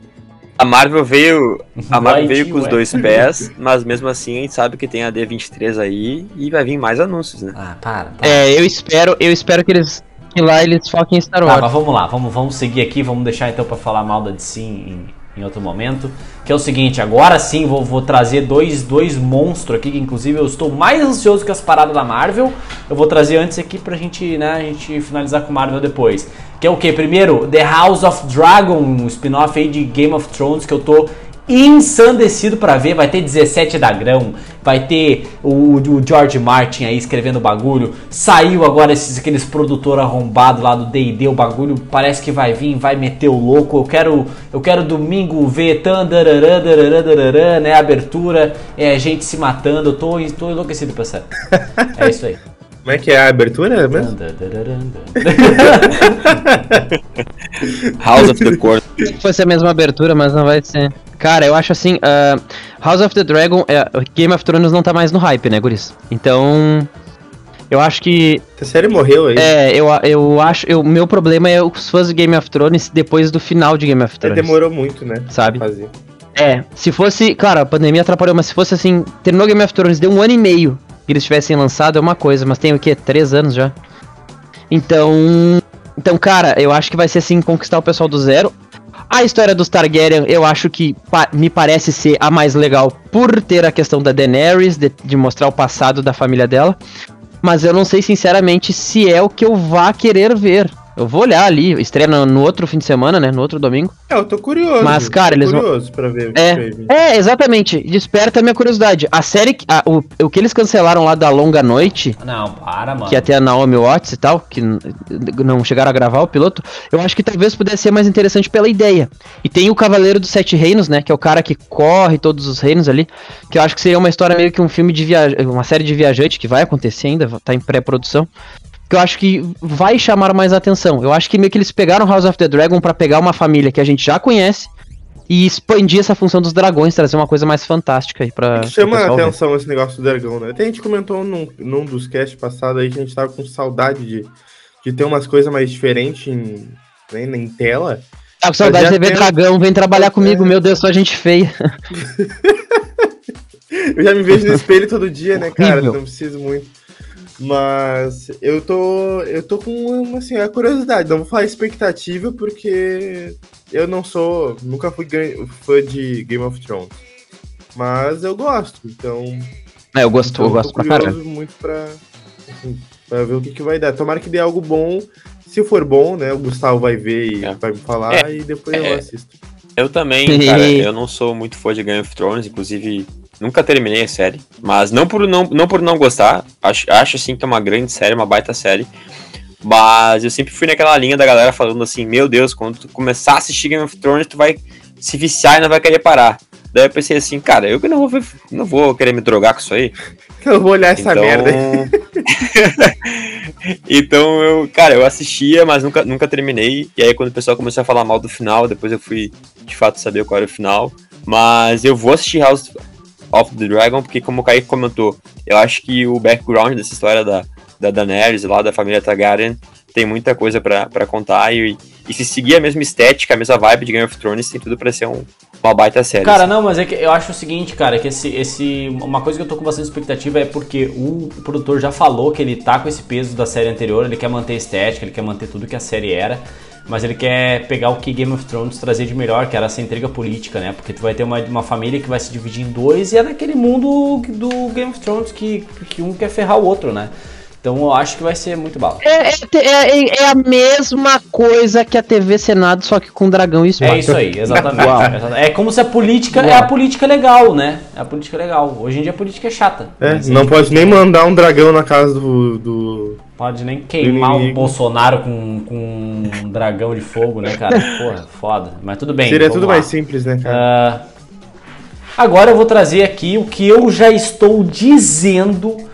a Marvel veio. A Marvel veio com os dois [LAUGHS] pés, mas mesmo assim a gente sabe que tem a D23 aí e vai vir mais anúncios, né? Ah, para, para. é, eu espero, eu espero que eles. Que lá eles foquem em Star Tá, Wars. mas vamos lá, vamos, vamos seguir aqui, vamos deixar então pra falar mal da DC em, em outro momento. Que é o seguinte, agora sim vou, vou trazer dois, dois monstros aqui, que inclusive eu estou mais ansioso que as paradas da Marvel. Eu vou trazer antes aqui pra gente, né, a gente finalizar com Marvel depois. Que é o que? Primeiro, The House of Dragon, um spin-off aí de Game of Thrones que eu tô ensandecido pra ver. Vai ter 17 da grão, vai ter o, o George Martin aí escrevendo bagulho. Saiu agora esses aqueles produtor arrombado lá do D&D, o bagulho parece que vai vir, vai meter o louco. Eu quero, eu quero domingo ver tan, dararã, dararã, dararã, né, abertura, é gente se matando. Eu tô, tô enlouquecido pra essa. É isso aí. [LAUGHS] Como é que é a abertura mesmo? [LAUGHS] House of the Court. que fosse a mesma abertura, mas não vai ser. Cara, eu acho assim, ah, House of the Dragon, é, Game of Thrones não tá mais no hype, né, guris? Então, eu acho que, A série morreu aí. é, eu, eu acho, o meu problema é os fãs de Game of Thrones depois do final de Game of É, Thrones, demorou muito, né? sabe? Fazer. É, se fosse, claro, a pandemia atrapalhou, mas se fosse assim, terminou Game of Thrones, deu um ano e meio que eles tivessem lançado, é uma coisa, mas tem o quê? Três anos já. Então, então, cara, eu acho que vai ser assim, conquistar o pessoal do zero. A história dos Targaryen, eu acho que pa- me parece ser a mais legal por ter a questão da Daenerys, de, de mostrar o passado da família dela. Mas eu não sei, sinceramente, se é o que eu vá querer ver. Eu vou olhar ali, estreia no, no outro fim de semana, né? No outro domingo. É, eu tô curioso. Mas, cara, tô eles vão- curioso pra ver o que vai É, vir. é, exatamente. Desperta a minha curiosidade. A série, que- a- o, o que eles cancelaram lá da Longa Noite, Não, para, mano. que ter a Naomi Watts e tal, que não chegaram a gravar o piloto, eu acho que talvez pudesse ser mais interessante pela ideia. E tem o Cavaleiro dos Sete Reinos, né, que é o cara que corre todos os reinos ali, que eu acho que seria uma história meio que um filme de viagem, uma série de viajante que vai acontecer ainda, tá em pré-produção. Que eu acho que vai chamar mais atenção. Eu acho que meio que eles pegaram House of the Dragon pra pegar uma família que a gente já conhece e expandir essa função dos dragões, trazer uma coisa mais fantástica aí pra. Que chama a pessoal ver. atenção esse negócio do dragão, né? Até a gente comentou num, num dos casts passados aí que a gente tava com saudade de, de ter umas coisas mais diferentes em, né, em tela. Tá com saudade de ver dragão, vem trabalhar É. comigo, meu Deus, só gente feia. [LAUGHS] Eu já me vejo no espelho todo dia, né, cara? Não preciso muito. Mas eu tô. Eu tô com uma, assim, a curiosidade. Não vou falar expectativa, porque eu não sou. Nunca fui fã de Game of Thrones. Mas eu gosto. Então. É, eu gosto, então eu gosto pra curioso muito pra, assim, pra ver o que, que vai dar. Tomara que dê algo bom. Se for bom, né? O Gustavo vai ver e É. vai me falar É. e depois eu É. assisto. Eu também, cara, [LAUGHS] eu não sou muito fã de Game of Thrones, inclusive nunca terminei a série, mas não por não, não por não gostar, acho, acho assim que é uma grande série, uma baita série, mas eu sempre fui naquela linha da galera falando assim, meu Deus, quando tu começar a assistir Game of Thrones, tu vai se viciar e não vai querer parar. Daí eu pensei assim, cara, eu que não vou, não vou querer me drogar com isso aí. [LAUGHS] Eu vou olhar essa então... merda. [LAUGHS] então eu, cara, eu assistia, mas nunca, nunca terminei. E aí quando o pessoal começou a falar mal do final, depois eu fui de fato saber qual era o final. Mas eu vou assistir House, of the Dragon, porque como o Kaique comentou, eu acho que o background dessa história da, da Daenerys lá, da família Targaryen, tem muita coisa pra pra contar e, e se seguir a mesma estética, a mesma vibe de Game of Thrones, tem tudo pra ser um- uma baita série. Cara, assim. não, mas é que eu acho o seguinte, cara, que esse, esse. Uma coisa que eu tô com bastante expectativa é porque o produtor já falou que ele tá com esse peso da série anterior, ele quer manter a estética, ele quer manter tudo que a série era, mas ele quer pegar o que Game of Thrones trazer de melhor, que era essa intriga política, né? Porque tu vai ter uma, uma família que vai se dividir em dois e é naquele mundo do Game of Thrones que, que um quer ferrar o outro, né? Então eu acho que vai ser muito bala. É, é, é- é a mesma coisa que a TV Senado, só que com dragão e espada. É isso aí, exatamente. Uau. É como se a política é a política legal, né? É a política legal. Hoje em dia a política é chata. É, não pode nem mandar um dragão na casa do. do... Pode nem queimar o. Bolsonaro com, com um dragão de fogo, né, cara? [LAUGHS] Porra, foda. Mas tudo bem. Seria tudo lá. mais simples, né, cara? Ah, agora eu vou trazer aqui o que eu já estou dizendo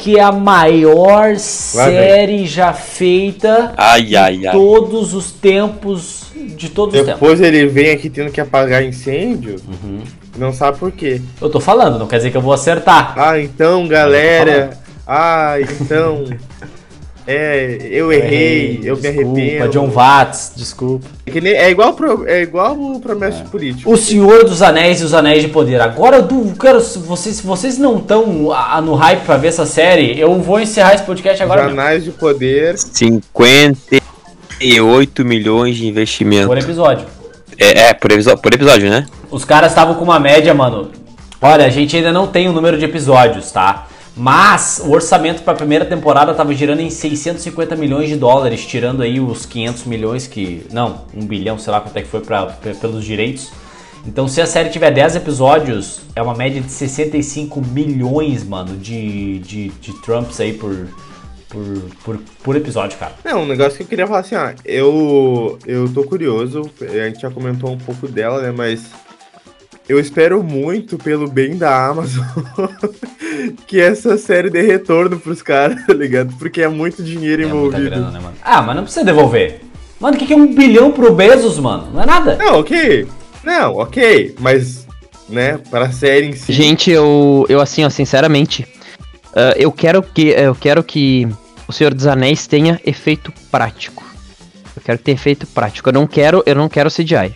que é a maior série já feita Ai, ai, ai. todos os tempos, de todos os tempos. Depois ele vem aqui tendo que apagar incêndio. Uhum. Não sabe por quê. Eu tô falando, não quer dizer que eu vou acertar. Ah, então, galera. Ah, então. [LAUGHS] É, eu errei, eu me Desculpa, arrependo. John Watts, desculpa. É, que nem- é igual pro, é igual o promessa de político. O Senhor dos Anéis e os Anéis de Poder. Agora eu quero. Se vocês, se vocês não estão no hype pra ver essa série, eu vou encerrar esse podcast agora. mesmo. Jornais de poder. 58 milhões de investimento. Por episódio. É, é, por, por episódio, né? Os caras estavam com uma média, mano. Olha, a gente ainda não tem o número de episódios, tá? Mas o orçamento pra primeira temporada tava girando em 650 milhões de dólares, tirando aí os 500 milhões que. Não, um bilhão, sei lá quanto é que foi pra, pe- pelos direitos. Então, se a série tiver 10 episódios, é uma média de 65 milhões, mano, de, de, de Trumps aí por, por, por, por episódio, cara. Não, um negócio que eu queria falar assim, ó. Eu, eu tô curioso, a gente já comentou um pouco dela, né? Mas eu espero muito, pelo bem da Amazon, [LAUGHS] que essa série dê retorno pros caras, tá ligado? Porque é muito dinheiro É muita envolvido. grana, né, mano? Ah, mas não precisa devolver. Mano, o que, que é um bilhão pro Bezos, mano? Não é nada. Não, ok. Não, ok. Mas, né, pra série em si. Gente, eu, eu assim, ó, sinceramente, ah, eu quero que eu quero que o Senhor dos Anéis tenha efeito prático. Eu quero que tenha efeito prático. Eu não quero, eu não quero CGI.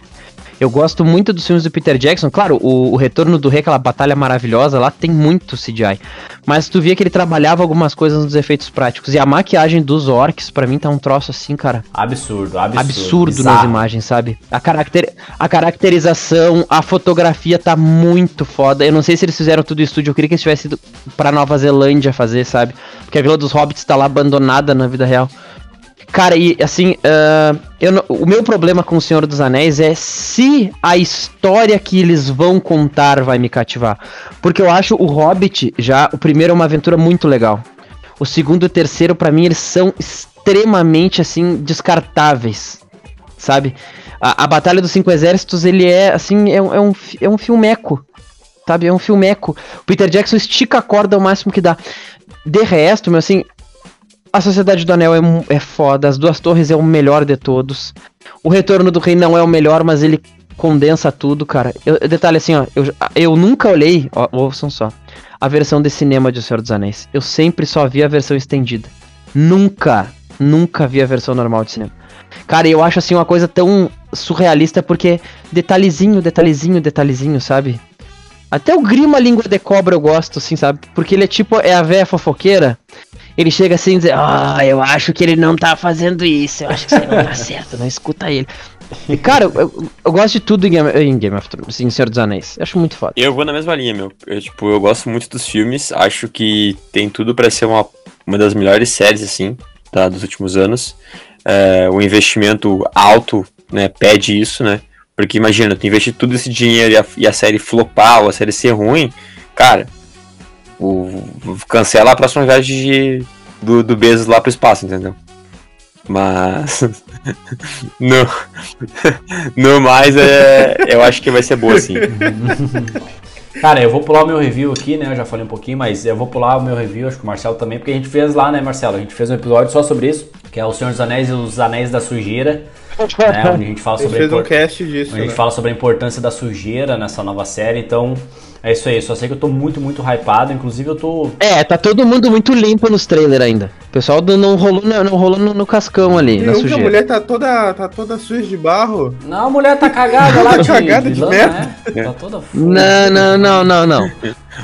Eu gosto muito dos filmes do Peter Jackson. Claro, o, o Retorno do Rei, aquela batalha maravilhosa lá, tem muito CGI. Mas tu via que ele trabalhava algumas coisas nos efeitos práticos. E a maquiagem dos orcs, pra mim, tá um troço assim, cara Absurdo, absurdo. absurdo bizarro. nas imagens, sabe? A, caracter, a caracterização, a fotografia tá muito foda. Eu não sei se eles fizeram tudo em estúdio, eu queria que eles tivessem ido pra Nova Zelândia fazer, sabe? Porque a Vila dos Hobbits tá lá abandonada na vida real. Cara, e assim, ah, eu o meu problema com o Senhor dos Anéis é se a história que eles vão contar vai me cativar. Porque eu acho o Hobbit já, o primeiro é uma aventura muito legal. O segundo e o terceiro, pra mim, eles são extremamente, assim, descartáveis, sabe? A, a Batalha dos Cinco Exércitos, ele é, assim, é, um- é, um, é um filmeco, sabe? É um filmeco. O Peter Jackson estica a corda ao máximo que dá. De resto, meu, assim, a Sociedade do Anel é, é foda, As Duas Torres é o melhor de todos. O Retorno do Rei não é o melhor, mas ele condensa tudo, cara. Eu, detalhe assim, ó, eu, eu nunca olhei, ó, ouçam só, a versão de cinema de O Senhor dos Anéis. Eu sempre só vi a versão estendida. Nunca, nunca vi a versão normal de cinema. Cara, eu acho assim uma coisa tão surrealista porque detalhezinho, detalhezinho, detalhezinho, sabe? Até o Grima Língua de Cobra eu gosto, assim, sabe? Porque ele é tipo, é a véia fofoqueira. Ele chega assim e diz, ah, eu acho que ele não tá fazendo isso, eu acho que isso não tá certo, não escuta ele. E, cara, eu, eu gosto de tudo em Game, em Game of Thrones, em Senhor dos Anéis. Eu acho muito foda. Eu vou na mesma linha, meu. Eu, tipo, eu gosto muito dos filmes, acho que tem tudo pra ser uma, uma das melhores séries, assim, tá, dos últimos anos. É, o investimento alto, né, pede isso, né? Porque imagina, tu investir todo esse dinheiro e a, e a série flopar ou a série ser ruim, cara, o, cancela a próxima viagem de, do, do Bezos lá pro espaço, entendeu? Mas. [LAUGHS] no, [LAUGHS] no mais, é, eu acho que vai ser boa, sim. [LAUGHS] Cara, eu vou pular o meu review aqui, né? Eu já falei um pouquinho, mas eu vou pular o meu review, acho que o Marcelo também, porque a gente fez lá, né, Marcelo? A gente fez um episódio só sobre isso, que é O Senhor dos Anéis e os Anéis da Sujeira. né, onde a gente fala A gente sobre a fez um disso, onde a gente né? fala sobre a importância da sujeira nessa nova série. Então, é isso aí. Só sei que eu tô muito, muito hypado. Inclusive, eu tô. É, tá todo mundo muito limpo nos trailers ainda. O pessoal não rolou, não, não rolou no, no cascão ali, Viu na que a sujeira. mulher tá toda, tá toda suja de barro. Não, a mulher tá cagada lá [LAUGHS] Tá de, cagada de lama, merda. né? Tá toda [LAUGHS] Não, não, não, não, não.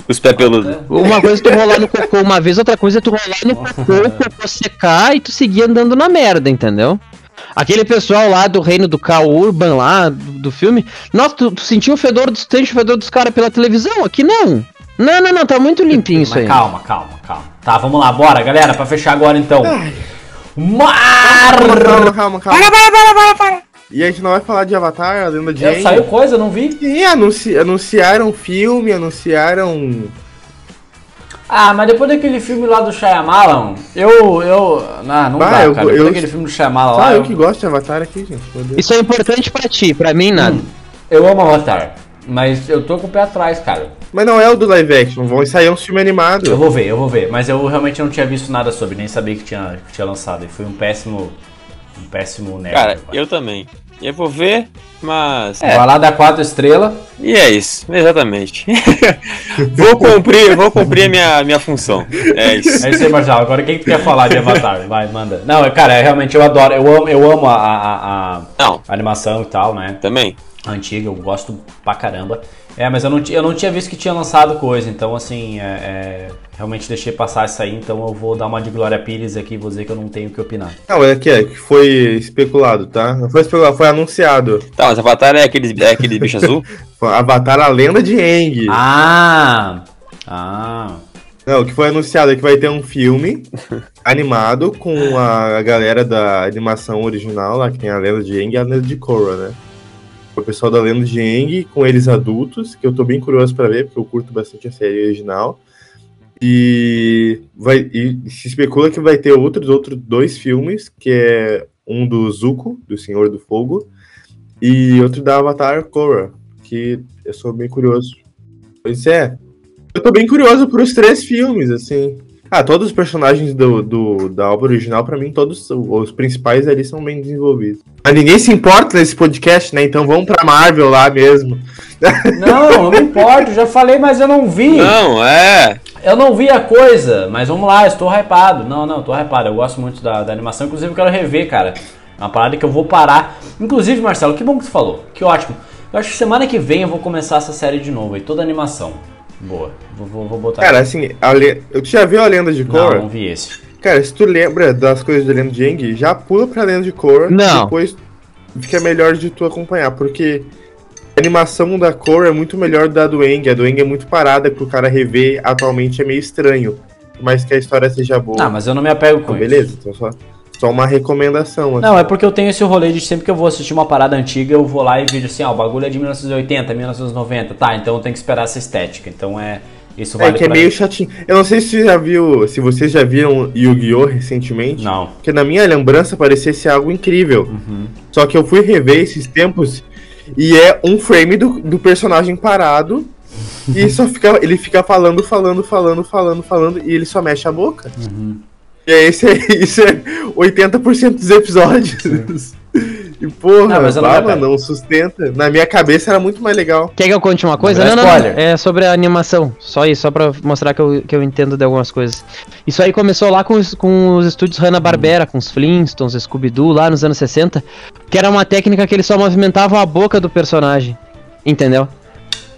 Os pés peludos. Uma coisa é tu rolar no cocô uma vez, outra coisa é tu rolar no cocô, o cocô secar e tu seguir andando na merda, entendeu? Aquele pessoal lá do reino do Cal Urban lá, do, do filme, nossa, tu, tu sentiu o fedor dos sente o fedor dos caras pela televisão? Aqui não. Não, não, não, tá muito limpinho isso aí. calma, calma, calma. Tá, vamos lá, bora, galera, pra fechar agora então. Mar! Calma, calma, calma. Para, para, para, para, para. E a gente não vai falar de Avatar, a lenda de saiu coisa, eu não vi? Sim, anunci anunciaram filme, anunciaram... Ah, mas depois daquele filme lá do Shyamalan, eu, eu, não, não Bah, dá, eu- cara. Depois eu- daquele filme do Shyamalan lá, eu eu, que gosto de Avatar aqui, gente. Meu Deus. Isso é importante pra ti, pra mim nada. eu amo Avatar, mas eu tô com o pé atrás, cara. Mas não é o do live action, vão ensaiar um filme animado. Eu vou ver, eu vou ver, mas eu realmente não tinha visto nada sobre, nem sabia que tinha, que tinha lançado, e foi um péssimo, um péssimo nerd. Cara, eu também. Eu vou ver, mas. É. Vai lá dar quatro estrelas. E é isso, exatamente. [LAUGHS] vou cumprir, vou cumprir a minha, minha função. É isso. É isso aí, Marcelo. Agora quem que quer falar de Avatar? Vai, manda. Não, é, cara, é, realmente eu adoro, eu amo, eu amo a, a, a- a animação e tal, né? também. Antiga, eu gosto pra caramba. É, mas eu não, eu não tinha visto que tinha lançado coisa, então assim, é, é, realmente deixei passar isso aí, então eu vou dar uma de Glória Pires aqui e vou dizer que eu não tenho o que opinar. Não, é que é, que foi especulado, tá? Não foi especulado, foi anunciado. Tá, mas Avatar é aquele, é aquele bicho azul? [LAUGHS] Avatar, a lenda de Aang. Ah! Ah! Não, o que foi anunciado é que vai ter um filme animado com a galera da animação original, lá que tem a lenda de Aang e a lenda de Korra, né? O pessoal da lenda de Aang com eles adultos, que eu tô bem curioso pra ver, porque eu curto bastante a série original. E, vai, e se especula que vai ter outros, outros dois filmes, que é um do Zuko, do Senhor do Fogo, e outro da Avatar Korra, que eu sou bem curioso. Pois é, eu tô bem curioso pros três filmes, assim. Ah, todos os personagens do, do- da obra original, pra mim, todos os principais ali são bem desenvolvidos. Mas ninguém se importa nesse podcast, né? Então vamos pra Marvel lá mesmo. Não, eu não me importo, já falei, mas eu não vi. Não, é. Eu não vi a coisa, mas vamos lá, eu estou hypado. Não, não, eu tô hypado. Eu gosto muito da, da animação, inclusive eu quero rever, cara. É uma parada que eu vou parar. Inclusive, Marcelo, que bom que você falou. Que ótimo. Eu acho que semana que vem eu vou começar essa série de novo aí, toda a animação. Boa. Vou, vou, vou botar. Cara, assim, a le... eu já viu a lenda de não, Korra? não vi esse. Cara, se tu lembra das coisas da lenda de Aang, já pula pra lenda de Korra. Não. Depois fica melhor de tu acompanhar, porque a animação da Korra é muito melhor da do Aang. A do Aang é muito parada, que o cara rever atualmente é meio estranho. Mas que a história seja boa. Ah, mas eu não me apego com Então, isso. beleza, então só, só uma recomendação. assim. Não, é porque eu tenho esse rolê de sempre que eu vou assistir uma parada antiga, eu vou lá e vejo assim, ó, o bagulho é de 1980, 1990, tá, então eu tenho que esperar essa estética. Então é. Isso É vale que é meio mim. chatinho. Eu não sei se você já viu, se vocês já viram Yu-Gi-Oh! recentemente. Não. Porque na minha lembrança parecia ser algo incrível. Uhum. Só que eu fui rever esses tempos e é um frame do, do personagem parado. e só fica, ele fica falando, falando, falando, falando, falando, e ele só mexe a boca. Uhum. E aí esse é, isso é [LAUGHS] 80% dos episódios. E porra, Não, mas eu não ah, não sustenta. Na minha cabeça era muito mais legal. Quer que eu conte uma coisa? Não, não, não. spoiler. É sobre a animação. Só isso, só pra mostrar que eu, que eu entendo de algumas coisas. Isso aí começou lá com os, com os estúdios Hanna-Barbera, com os Flintstones, Scooby-Doo, lá nos anos 60. Que era uma técnica que eles só movimentavam a boca do personagem. Entendeu?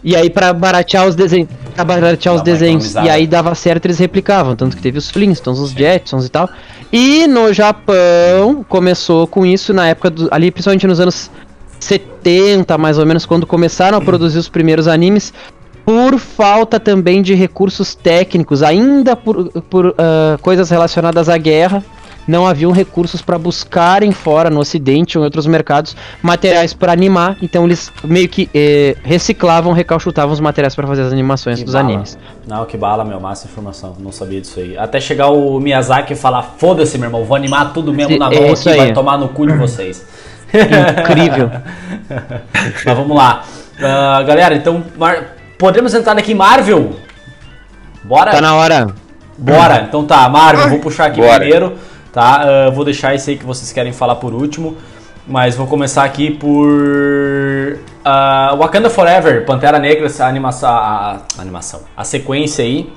E aí pra baratear os desenhos. Pra baratear os desenhos. E aí dava certo, eles replicavam. Tanto que teve os Flintstones, os Jetsons e tal. E no Japão começou com isso na época do, ali, principalmente nos anos 70, mais ou menos, quando começaram a [CLEARS THROAT] produzir os primeiros animes, por falta também de recursos técnicos, ainda por, por ah, coisas relacionadas à guerra, não haviam recursos para buscarem fora no ocidente ou em outros mercados materiais para animar, então eles meio que eh, reciclavam, recalchutavam os materiais para fazer as animações Que dos bala. animes. Não, que bala, meu, massa informação. Não sabia disso aí. Até chegar o Miyazaki e falar: foda-se, meu irmão, vou animar tudo mesmo na É mão isso aqui, vai aí. tomar no cu de vocês. Incrível. [LAUGHS] Mas vamos lá. Ah, galera, então, Mar- podemos entrar aqui em Marvel? Bora? Tá na hora. Bora, então tá, Marvel, vou puxar aqui Bora. primeiro, tá? Ah, vou deixar esse aí que vocês querem falar por último. Mas vou começar aqui por. ah, Wakanda Forever, Pantera Negra, a animação. A, a animação. A sequência aí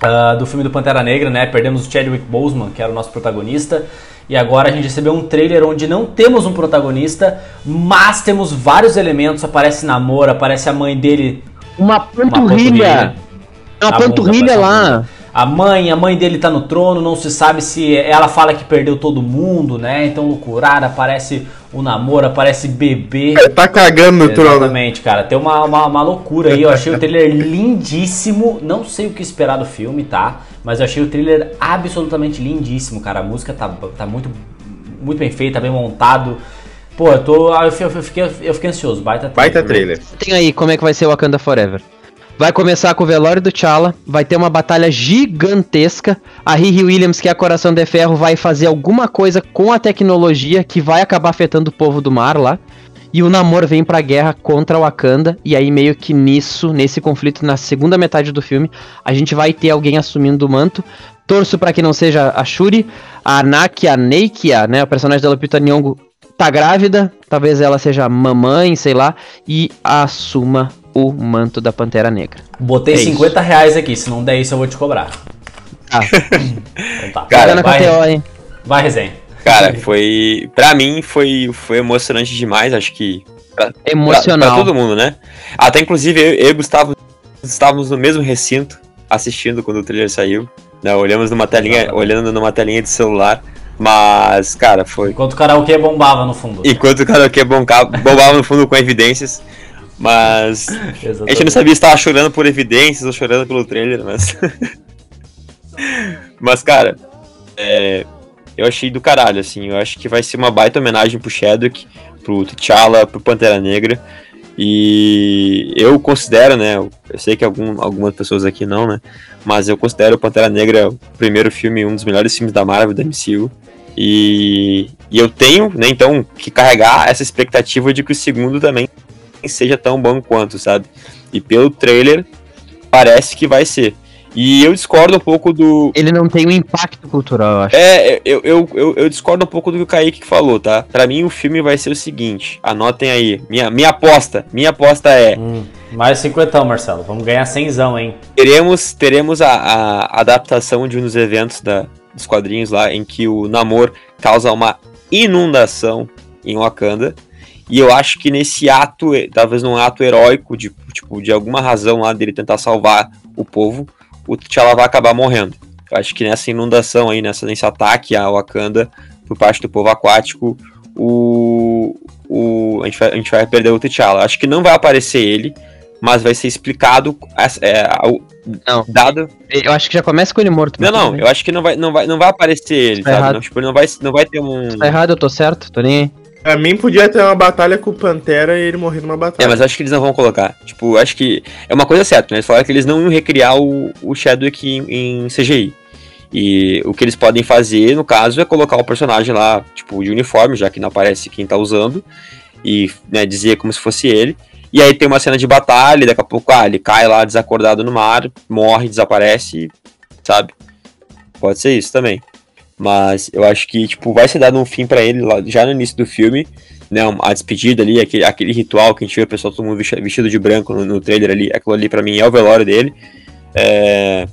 ah, do filme do Pantera Negra, né? Perdemos o Chadwick Boseman, que era o nosso protagonista. E agora a gente recebeu um trailer onde não temos um protagonista, mas temos vários elementos. Aparece Namor, aparece a mãe dele. Uma panturrilha. Uma panturrilha bunda, lá. A mãe, a mãe dele tá no trono, não se sabe se ela fala que perdeu todo mundo, né? Então loucurada, aparece o namoro, aparece bebê. [LAUGHS] Tá cagando no trono. Exatamente, cara. Tem uma, uma, uma loucura aí. Eu achei o [LAUGHS] trailer lindíssimo. Não sei o que esperar do filme, tá? Mas eu achei o trailer absolutamente lindíssimo, cara. A música tá, tá muito, muito bem feita, bem montado. Pô, eu tô. Eu fiquei, eu fiquei, eu fiquei ansioso. Baita trailer. Baita trailer. Tem aí como é que vai ser o Wakanda Forever. Vai começar com o velório do T'Challa, vai ter uma batalha gigantesca. A Riri Williams, que é a Coração de Ferro, vai fazer alguma coisa com a tecnologia que vai acabar afetando o povo do mar lá. E o Namor vem pra guerra contra o Wakanda. E aí, meio que nisso, nesse conflito, na segunda metade do filme, a gente vai ter alguém assumindo o manto. Torço pra que não seja a Shuri, a Nakia, a Neikia, né? O personagem da Lupita Nyong'o tá grávida, talvez ela seja mamãe, sei lá, e assuma o manto da Pantera Negra. Botei É 50 reais aqui. Se não der isso, eu vou te cobrar. Ah, [LAUGHS] Então tá. Cara, na vai, KTO, hein? vai, resenha. Cara, foi. Pra mim, foi, foi emocionante demais. Acho que. Pra, Emocional. Pra, pra todo mundo, né? Até inclusive eu, eu e Gustavo estávamos no mesmo recinto assistindo quando o trailer saiu. Né? Olhamos numa telinha, Exatamente. olhando numa telinha de celular. Mas, cara, foi. Enquanto o karaokê bombava no fundo. Enquanto o que bombava no fundo com evidências. Mas. [LAUGHS] A gente não sabia se tava chorando por evidências ou chorando pelo trailer, mas. [LAUGHS] mas, cara, é, eu achei do caralho, assim. Eu acho que vai ser uma baita homenagem pro Shadwick, pro T'Challa, pro Pantera Negra. E eu considero, né? Eu sei que algum, algumas pessoas aqui não, né? Mas eu considero o Pantera Negra o primeiro filme, um dos melhores filmes da Marvel, da MCU. E, e eu tenho, né, então, que carregar essa expectativa de que o segundo também seja tão bom quanto, sabe? E pelo trailer, parece que vai ser. E eu discordo um pouco do. Ele não tem um impacto cultural, eu acho. É, eu, eu, eu, eu discordo um pouco do que o Kaique falou, tá? Pra mim, o filme vai ser o seguinte: anotem aí. Minha, minha aposta, minha aposta é: Hum, mais 50, Marcelo. Vamos ganhar 100, hein? teremos, teremos a, a adaptação de um dos eventos da, dos quadrinhos lá, em que o Namor causa uma inundação em Wakanda. E eu acho que nesse ato, eh, talvez num ato heróico, de, tipo, de alguma razão lá dele tentar salvar o povo, o T'Challa vai acabar morrendo. Eu acho que nessa inundação aí, nessa, nesse ataque a Wakanda por parte do povo aquático, o, o, a, gente vai, a gente vai perder o T'Challa. Acho que não vai aparecer ele, mas vai ser explicado é, ao- Não. dado Eu acho que já começa com ele morto. não, não, eu acho que não vai, não vai, não vai aparecer ele, Tá sabe? errado. Não, tipo, não vai, não vai ter um. Tá errado, eu tô certo, tô nem. Pra mim podia ter uma batalha com o Pantera e ele morrer numa É, batalha. mas acho que eles não vão colocar. Tipo, acho que é uma coisa certa, né? Eles falaram que eles não iam recriar o, o Chadwick em, em CGI. E o que eles podem fazer, no caso, é colocar o personagem lá, tipo, de uniforme, já que não aparece quem tá usando, e né, dizer como se fosse ele. E aí tem uma cena de batalha, daqui a pouco, ah, ele cai lá desacordado no mar, morre, desaparece, sabe? Pode ser isso também. Mas eu acho que, tipo, vai ser dado um fim pra ele lá, já no início do filme, né? A despedida ali, aquele, aquele ritual que a gente vê o pessoal todo mundo vesti- vestido de branco no, no trailer ali, aquilo ali pra mim é o velório dele. É...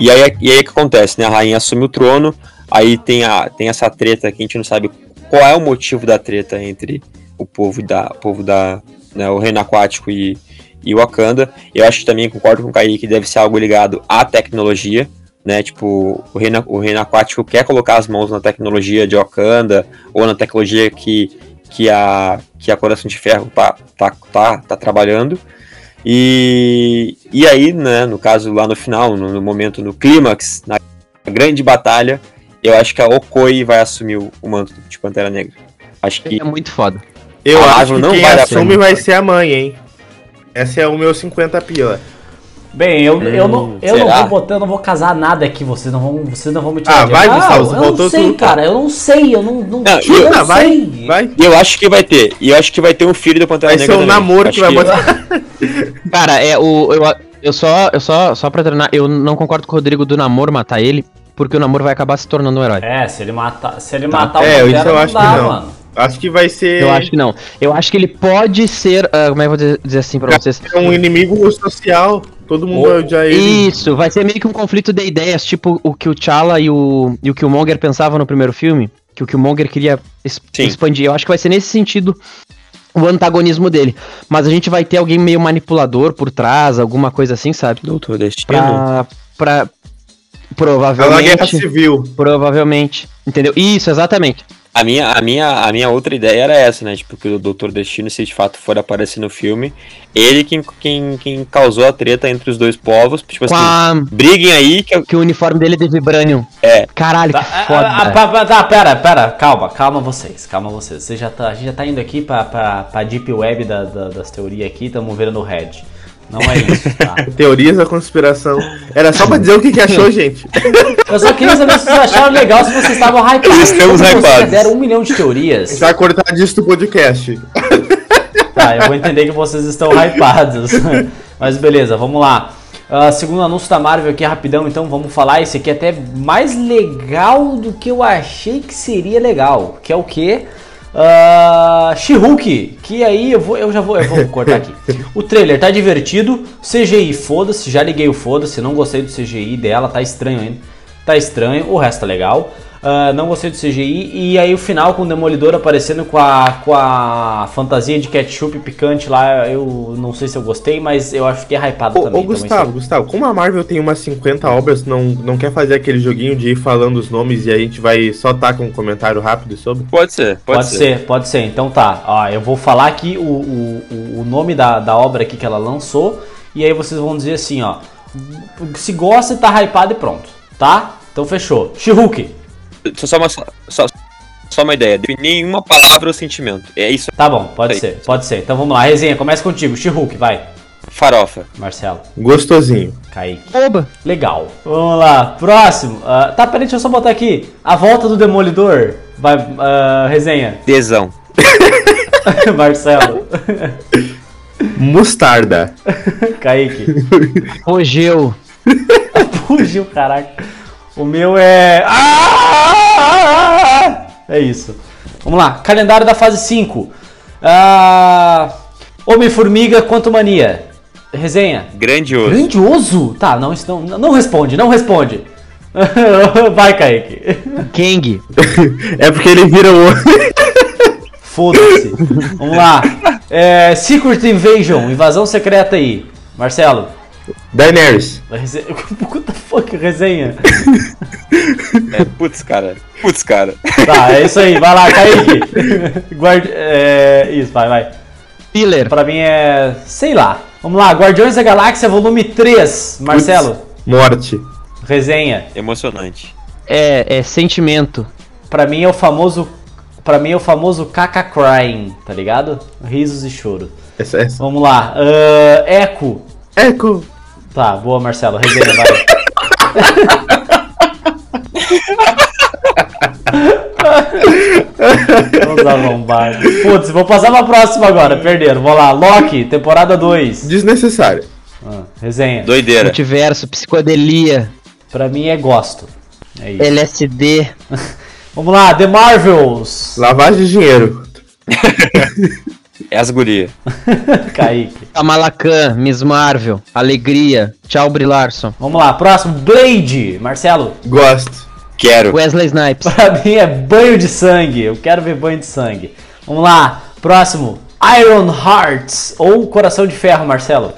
E aí, e aí o que acontece, né? A rainha assume o trono, aí tem, a, tem essa treta que a gente não sabe qual é o motivo da treta entre o povo da. O povo da. Né, o reino aquático e, e Wakanda. Eu acho que também concordo com o Kaique que deve ser algo ligado à tecnologia. Né, tipo, o reino, o reino aquático quer colocar as mãos na tecnologia de Wakanda ou na tecnologia que, que, a, que a Coração de Ferro tá, tá, tá, tá trabalhando. E, e aí, né, no caso, lá no final, no, no momento, no clímax, na grande batalha, eu acho que a Okoi vai assumir o, o manto de Pantera Negra. Acho que É muito foda. Eu a acho que não quem vai dar assume vai ser a mãe, hein? Essa é o meu 50 pila. Bem, eu, eu, não, eu não vou botar, eu não vou casar nada aqui, vocês não vão, vocês não vão me Ah, dinheiro. vai, Não, Gustavo, você eu voltou não sei, tudo. cara, eu não sei, eu não, não, Não, eu eu- não Ah, vai, sei. vai. E eu acho que vai ter. E eu acho que vai ter um filho do Pantera Vai ser Negra. um também. namoro Acho que vai botar. [LAUGHS] Cara, é o. Eu, eu só, eu só, só pra treinar, eu não concordo com o Rodrigo do namoro matar ele, porque o namoro vai acabar se tornando um herói. É, se ele matar, se ele Tá. matar É, o isso Pantera, eu acho não que dá, não. mano. Acho que vai ser Eu acho que não. Eu acho que ele pode ser. ah, como é que eu vou dizer- assim pra vocês? um inimigo social. Todo mundo vai odiar ele. Isso, vai ser meio que um conflito de ideias, tipo o que o T'Challa e o, e o Killmonger pensavam no primeiro filme, que o Killmonger queria es- Sim. expandir. Eu acho que vai ser nesse sentido o antagonismo dele. Mas a gente vai ter alguém meio manipulador por trás, alguma coisa assim, sabe? Doutor Destino. Pra. pra É uma guerra provavelmente. civil. Provavelmente. Entendeu? Isso, exatamente. A minha, a, minha, a minha outra ideia era essa, né? Tipo, que o Doutor Destino, se de fato for aparecer no filme, ele quem, quem, quem causou a treta entre os dois povos. Tipo Com assim, a. briguem aí que eu- Que o uniforme dele é de Vibranium. É. Caralho, Tá, que ah, foda. ah, tá, pera, pera, calma, calma vocês, calma vocês. Você já tá, a gente já tá indo aqui pra, pra, pra deep web da, da- das teorias aqui, estamos vendo o Red. Não é isso, tá? [LAUGHS] Teorias da conspiração. Era só pra dizer o que, que achou, [LAUGHS] gente. Eu só queria saber se vocês acharam legal, se vocês estavam hypados. Estamos Como vocês hypados. deram um milhão de A teorias. gente vai cortar disso do podcast. Tá, eu vou entender que vocês estão hypados. [LAUGHS] Mas beleza, vamos lá. Ah, segundo anúncio da Marvel aqui, rapidão, então vamos falar. Esse aqui é até mais legal do que eu achei que seria legal. Que é o quê? Uh, She-Hulk, que aí eu vou, eu já vou, eu vou cortar aqui. [LAUGHS] O trailer tá divertido, CGI foda-se, já liguei o foda-se, não gostei do CGI dela, tá estranho ainda. Tá estranho, o resto tá legal. Ah, não gostei do CGI. E aí o final com o Demolidor aparecendo com a, com a fantasia de ketchup picante lá, eu não sei se eu gostei, mas eu acho que é hypado Ô, também. ô Gustavo, isso- Gustavo, como a Marvel tem umas 50 obras, não, não quer fazer aquele joguinho de ir falando os nomes e a gente vai só tá com um comentário rápido sobre? Pode ser, pode, Pode, ser. ser. pode ser. Então tá. Ó, eu vou falar aqui o, o, o- o nome da, da obra aqui que ela lançou. E aí vocês vão dizer assim, ó. Se gosta, tá hypado e pronto. Tá? Então fechou. She-Hulk. Só, só, uma, só, só uma ideia. Definir uma palavra o sentimento. É isso. Tá bom, pode Aí. ser, pode ser. Então vamos lá, resenha, começa contigo. She-Hulk, vai. Farofa. Marcelo, Gostosinho. Kaique. Oba! Legal. Vamos lá, próximo. Ah, tá, peraí, deixa eu só botar aqui. A volta do Demolidor. Vai, ah, resenha. Tesão. [LAUGHS] Marcelo. Mostarda. [LAUGHS] Kaique. [LAUGHS] Rogeu. Fugiu, caraca. O meu é. Ah! É isso. Vamos lá. Calendário da fase 5. Ah... Homem-Formiga, quanto mania? Resenha. Grandioso. Grandioso? Tá, não, isso não, não responde, não responde. [LAUGHS] Vai, Kaique. Kang. [LAUGHS] É porque ele vira o. Foda-se. Vamos lá. É, Secret Invasion, invasão secreta aí. Marcelo. Daenerys. Rese... [LAUGHS] What the fuck, resenha? É, putz, cara. Putz, cara. Tá, é isso aí, vai lá, Kaique. [LAUGHS] Guardi... É, isso, vai, vai. Filler. Pra mim é. sei lá. Vamos lá, Guardiões da Galáxia, volume 3. Marcelo, Morte. resenha. Emocionante. É, é sentimento. Pra mim é o famoso. Pra mim é o famoso caca crying, tá ligado? Risos e choro. Essa, essa. Vamos lá. ahn, Echo. Eco. Tá, boa, Marcelo. Resenha, vai. Vamos arrombar. Putz, vou passar pra próxima agora. Perderam. Vamos lá. Loki, temporada 2. Desnecessário. Ah, resenha. Doideira. Multiverso, psicodelia, Pra mim é gosto. É isso. LSD. [LAUGHS] Vamos lá, The Marvels. Lavagem de dinheiro. [LAUGHS] É as gurias. [LAUGHS] Kaique. Kamalakan, Miss Marvel, Alegria, Tchau Brie Larson, Vamos lá, próximo. Blade. Marcelo. Gosto. Quero. Wesley Snipes, [LAUGHS] Pra mim é banho de sangue. Eu quero ver banho de sangue. Vamos lá, próximo. Iron Hearts. Ou Coração de Ferro, Marcelo.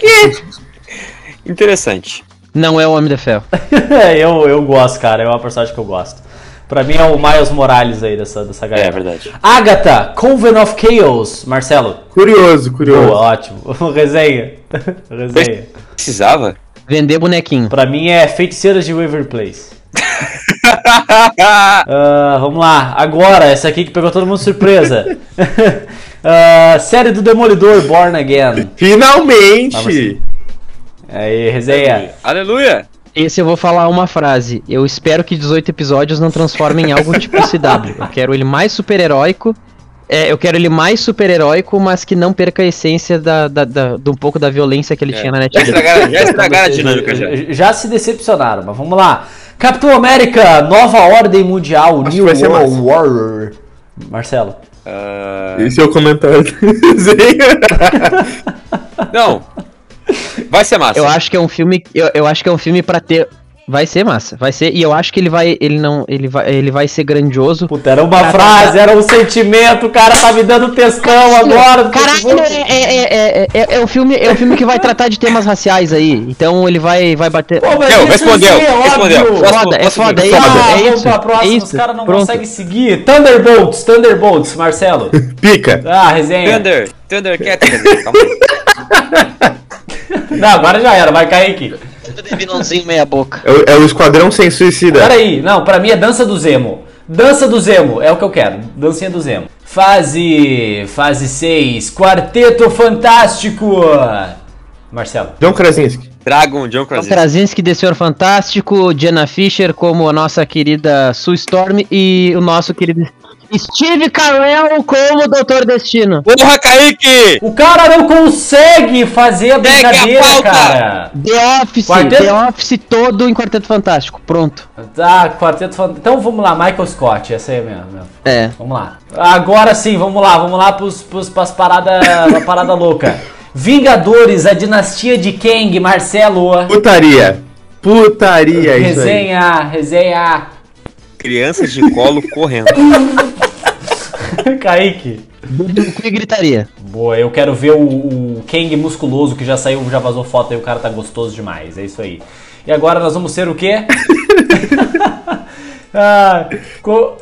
Interessante. não é o Homem de Ferro. [LAUGHS] eu, eu gosto, cara. É uma personagem que eu gosto. Pra mim é o Miles Morales aí dessa, dessa galera. É verdade. Agatha, Coven of Chaos. Marcelo. Curioso, curioso. Boa, ótimo. [LAUGHS] Resenha. Resenha. Precisava? Vender bonequinho. Pra mim é Feiticeiras de Waver Place. [LAUGHS] Ah, vamos lá, agora, essa aqui que pegou todo mundo de surpresa. [LAUGHS] Ah, série do Demolidor, Born Again. Finalmente! Aí, resenha. Aleluia! Esse eu vou falar uma frase. Eu espero que 18 episódios não transformem em algo tipo CW. Eu quero ele mais super-heróico. É, eu quero ele mais super-heróico, mas que não perca a essência da, da, da- de um pouco da violência que ele tinha na Já Netflix. estragaram, já estragaram a dinâmica já. Já se decepcionaram, mas vamos lá. Capitão América, Nova Ordem Mundial, Acho New World. Warrior. Marcelo. Ah, Esse é o comentário. [LAUGHS] [LAUGHS] não. Vai ser massa. Eu acho que é um filme. Eu, eu acho que é um filme pra ter. Vai ser massa, vai ser. E eu acho que ele vai. Ele não. Ele vai, ele vai ser grandioso. Puta, era uma frase, era um sentimento, o cara tá me dando textão agora. Caralho, é, é, é, é, é, é o filme, é o filme que vai tratar de temas raciais aí. Então ele vai, vai bater. Pô, isso respondeu, é respondeu. Foda, é foda, é isso, Ah, é vamos isso, pra próxima, é os caras não Pronto. conseguem seguir. Thunderbolts, Thunderbolts, Marcelo. [LAUGHS] Pica. Ah, resenha. Thunder, Thundercat. [LAUGHS] [LAUGHS] Não, agora já era, vai cair aqui. vilãozinho meia boca. É o, é o Esquadrão Sem Suicida. Peraí, não, pra mim é dança do Zemo. Dança do Zemo, é o que eu quero. Dancinha do Zemo. Fase. Fase 6. Quarteto Fantástico. Marcelo. John Krasinski. Dragon, John Krasinski. Krasinski de Senhor Fantástico, Jenna Fischer como a nossa querida Sue Storm e o nosso querido Steve Carell como Doutor Destino. Porra, Kaique! O cara não consegue fazer a a brincadeira, pauta. cara. The Office, Quarteto- The Office todo em Quarteto Fantástico, pronto. Tá, Quarteto Fantástico. Então vamos lá, Michael Scott, essa aí mesmo. mesmo. É. Vamos lá. Agora sim, vamos lá, vamos lá pros, pros, pras paradas [LAUGHS] pra parada louca. Vingadores, a dinastia de Kang, Marcelo. Putaria. Putaria, é isso aí. resenha, resenha. Crianças de colo correndo. [LAUGHS] [LAUGHS] Kaique. Dedo no cu e gritaria. Boa, eu quero ver o, o Kang musculoso que já saiu, já vazou foto aí, o cara tá gostoso demais, é isso aí. E agora nós vamos ser o quê? [LAUGHS] ah, co-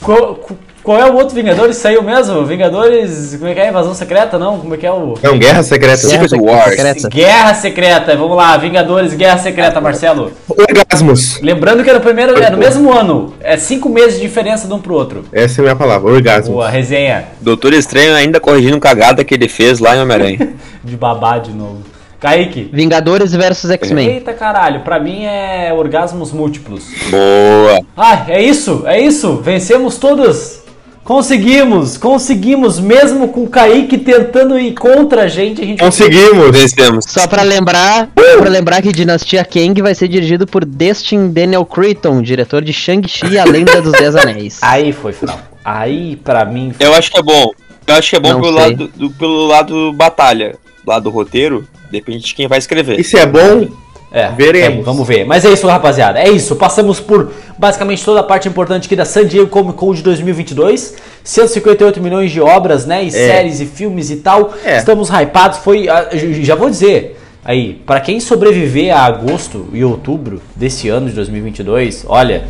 [LAUGHS] co- qual é o outro Vingadores saiu mesmo? Vingadores, como é que é? Invasão Secreta, não? Como é que é o... Não, Guerra Secreta. Secret Wars. Secreta. Guerra Secreta, vamos lá, Vingadores, Guerra Secreta, Marcelo. Orgasmos. Lembrando que é no primeiro, é no mesmo ano, é cinco meses de diferença de um pro outro. Essa é a minha palavra, orgasmos. Boa, resenha Doutor Estranho ainda corrigindo cagada que ele fez lá em Homem-Aranha. [LAUGHS] de babá de novo. Kaique. Vingadores versus X-Men. Eita caralho, pra mim é orgasmos múltiplos. Boa. Ah, é isso, é isso, vencemos todos. Conseguimos, conseguimos, mesmo com o Kaique tentando ir contra a gente, a gente Conseguimos. Vencemos. Só pra lembrar, só pra lembrar que Dinastia Kang vai ser dirigido por Destin Daniel Cretton, diretor de Shang-Chi e a Lenda dos Dez Anéis. [LAUGHS] Aí foi fraco. Aí pra mim foi... Eu acho que é bom. Eu acho que é bom Não pelo sei. lado, do, pelo lado batalha. Lado roteiro, depende de quem vai escrever. Isso é bom? É, Veremos. tem, vamos ver. Mas é isso, rapaziada. É isso. Passamos por basicamente toda a parte importante aqui da San Diego Comic Con de 2022. 158 milhões de obras, né? E séries e filmes e tal. É. Estamos hypados. Foi. ah, Já vou dizer. Aí, pra quem sobreviver a agosto e outubro desse ano de 2022, olha,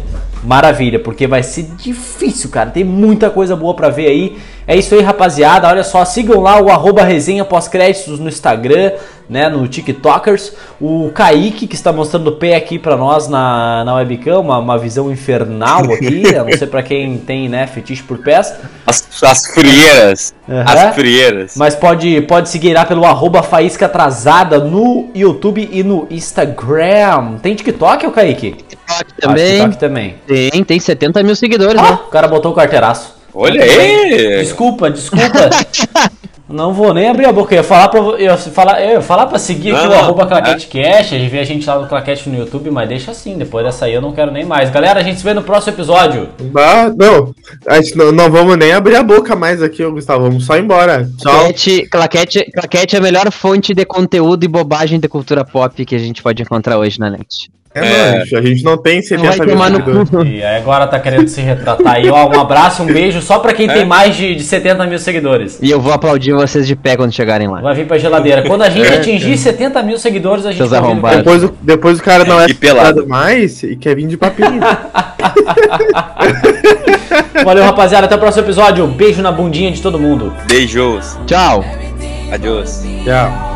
maravilha, porque vai ser difícil, cara. Tem muita coisa boa pra ver aí. É isso aí, rapaziada. Olha só, sigam lá o arroba resenha pós-créditos no Instagram, né? No TikTokers. O Kaique, que está mostrando o pé aqui pra nós na, na webcam, uma, uma visão infernal aqui. Eu não sei pra quem tem, né, fetiche por pés. As, as frieiras. Aham. As frieiras. Mas pode, pode seguir lá pelo arroba Faísca Atrasada no YouTube e no Instagram. Tem TikTok, ô Kaique? Ah, Também TikTok também. tem, tem 70 mil seguidores, Ah, né? o cara botou o carteiraço. Olha aí! Desculpa, desculpa. [LAUGHS] Não vou nem abrir a boca. Eu ia falar pra, eu ia falar, eu ia falar pra seguir aqui Não, o não. arroba ClaqueteCast. A gente vê a gente lá no Claquete no YouTube, mas deixa assim. Depois dessa aí eu não quero nem mais. Galera, a gente se vê no próximo episódio. Bah, não, a gente não, não vamos nem abrir a boca mais aqui, ô Gustavo. Vamos só embora. Claquete, claquete, claquete é a melhor fonte de conteúdo e bobagem de cultura pop que a gente pode encontrar hoje na net. É, mano, a gente não tem Não vai 70 mil tomar no seguidores. cu. E agora tá querendo se retratar aí. Ó, um abraço, um beijo só pra quem tem mais de, de 70 mil seguidores. E eu vou aplaudir vocês de pé quando chegarem lá. Vai vir pra geladeira. Quando a gente atingir 70 mil seguidores, a gente arrombados. Kaique. Depois, o- depois o cara não é E pelado. pelado mais e quer vir de papinho. [LAUGHS] Valeu, rapaziada. Até o próximo episódio. Beijo na bundinha de todo mundo. Beijos. Tchau! Adiós. Tchau.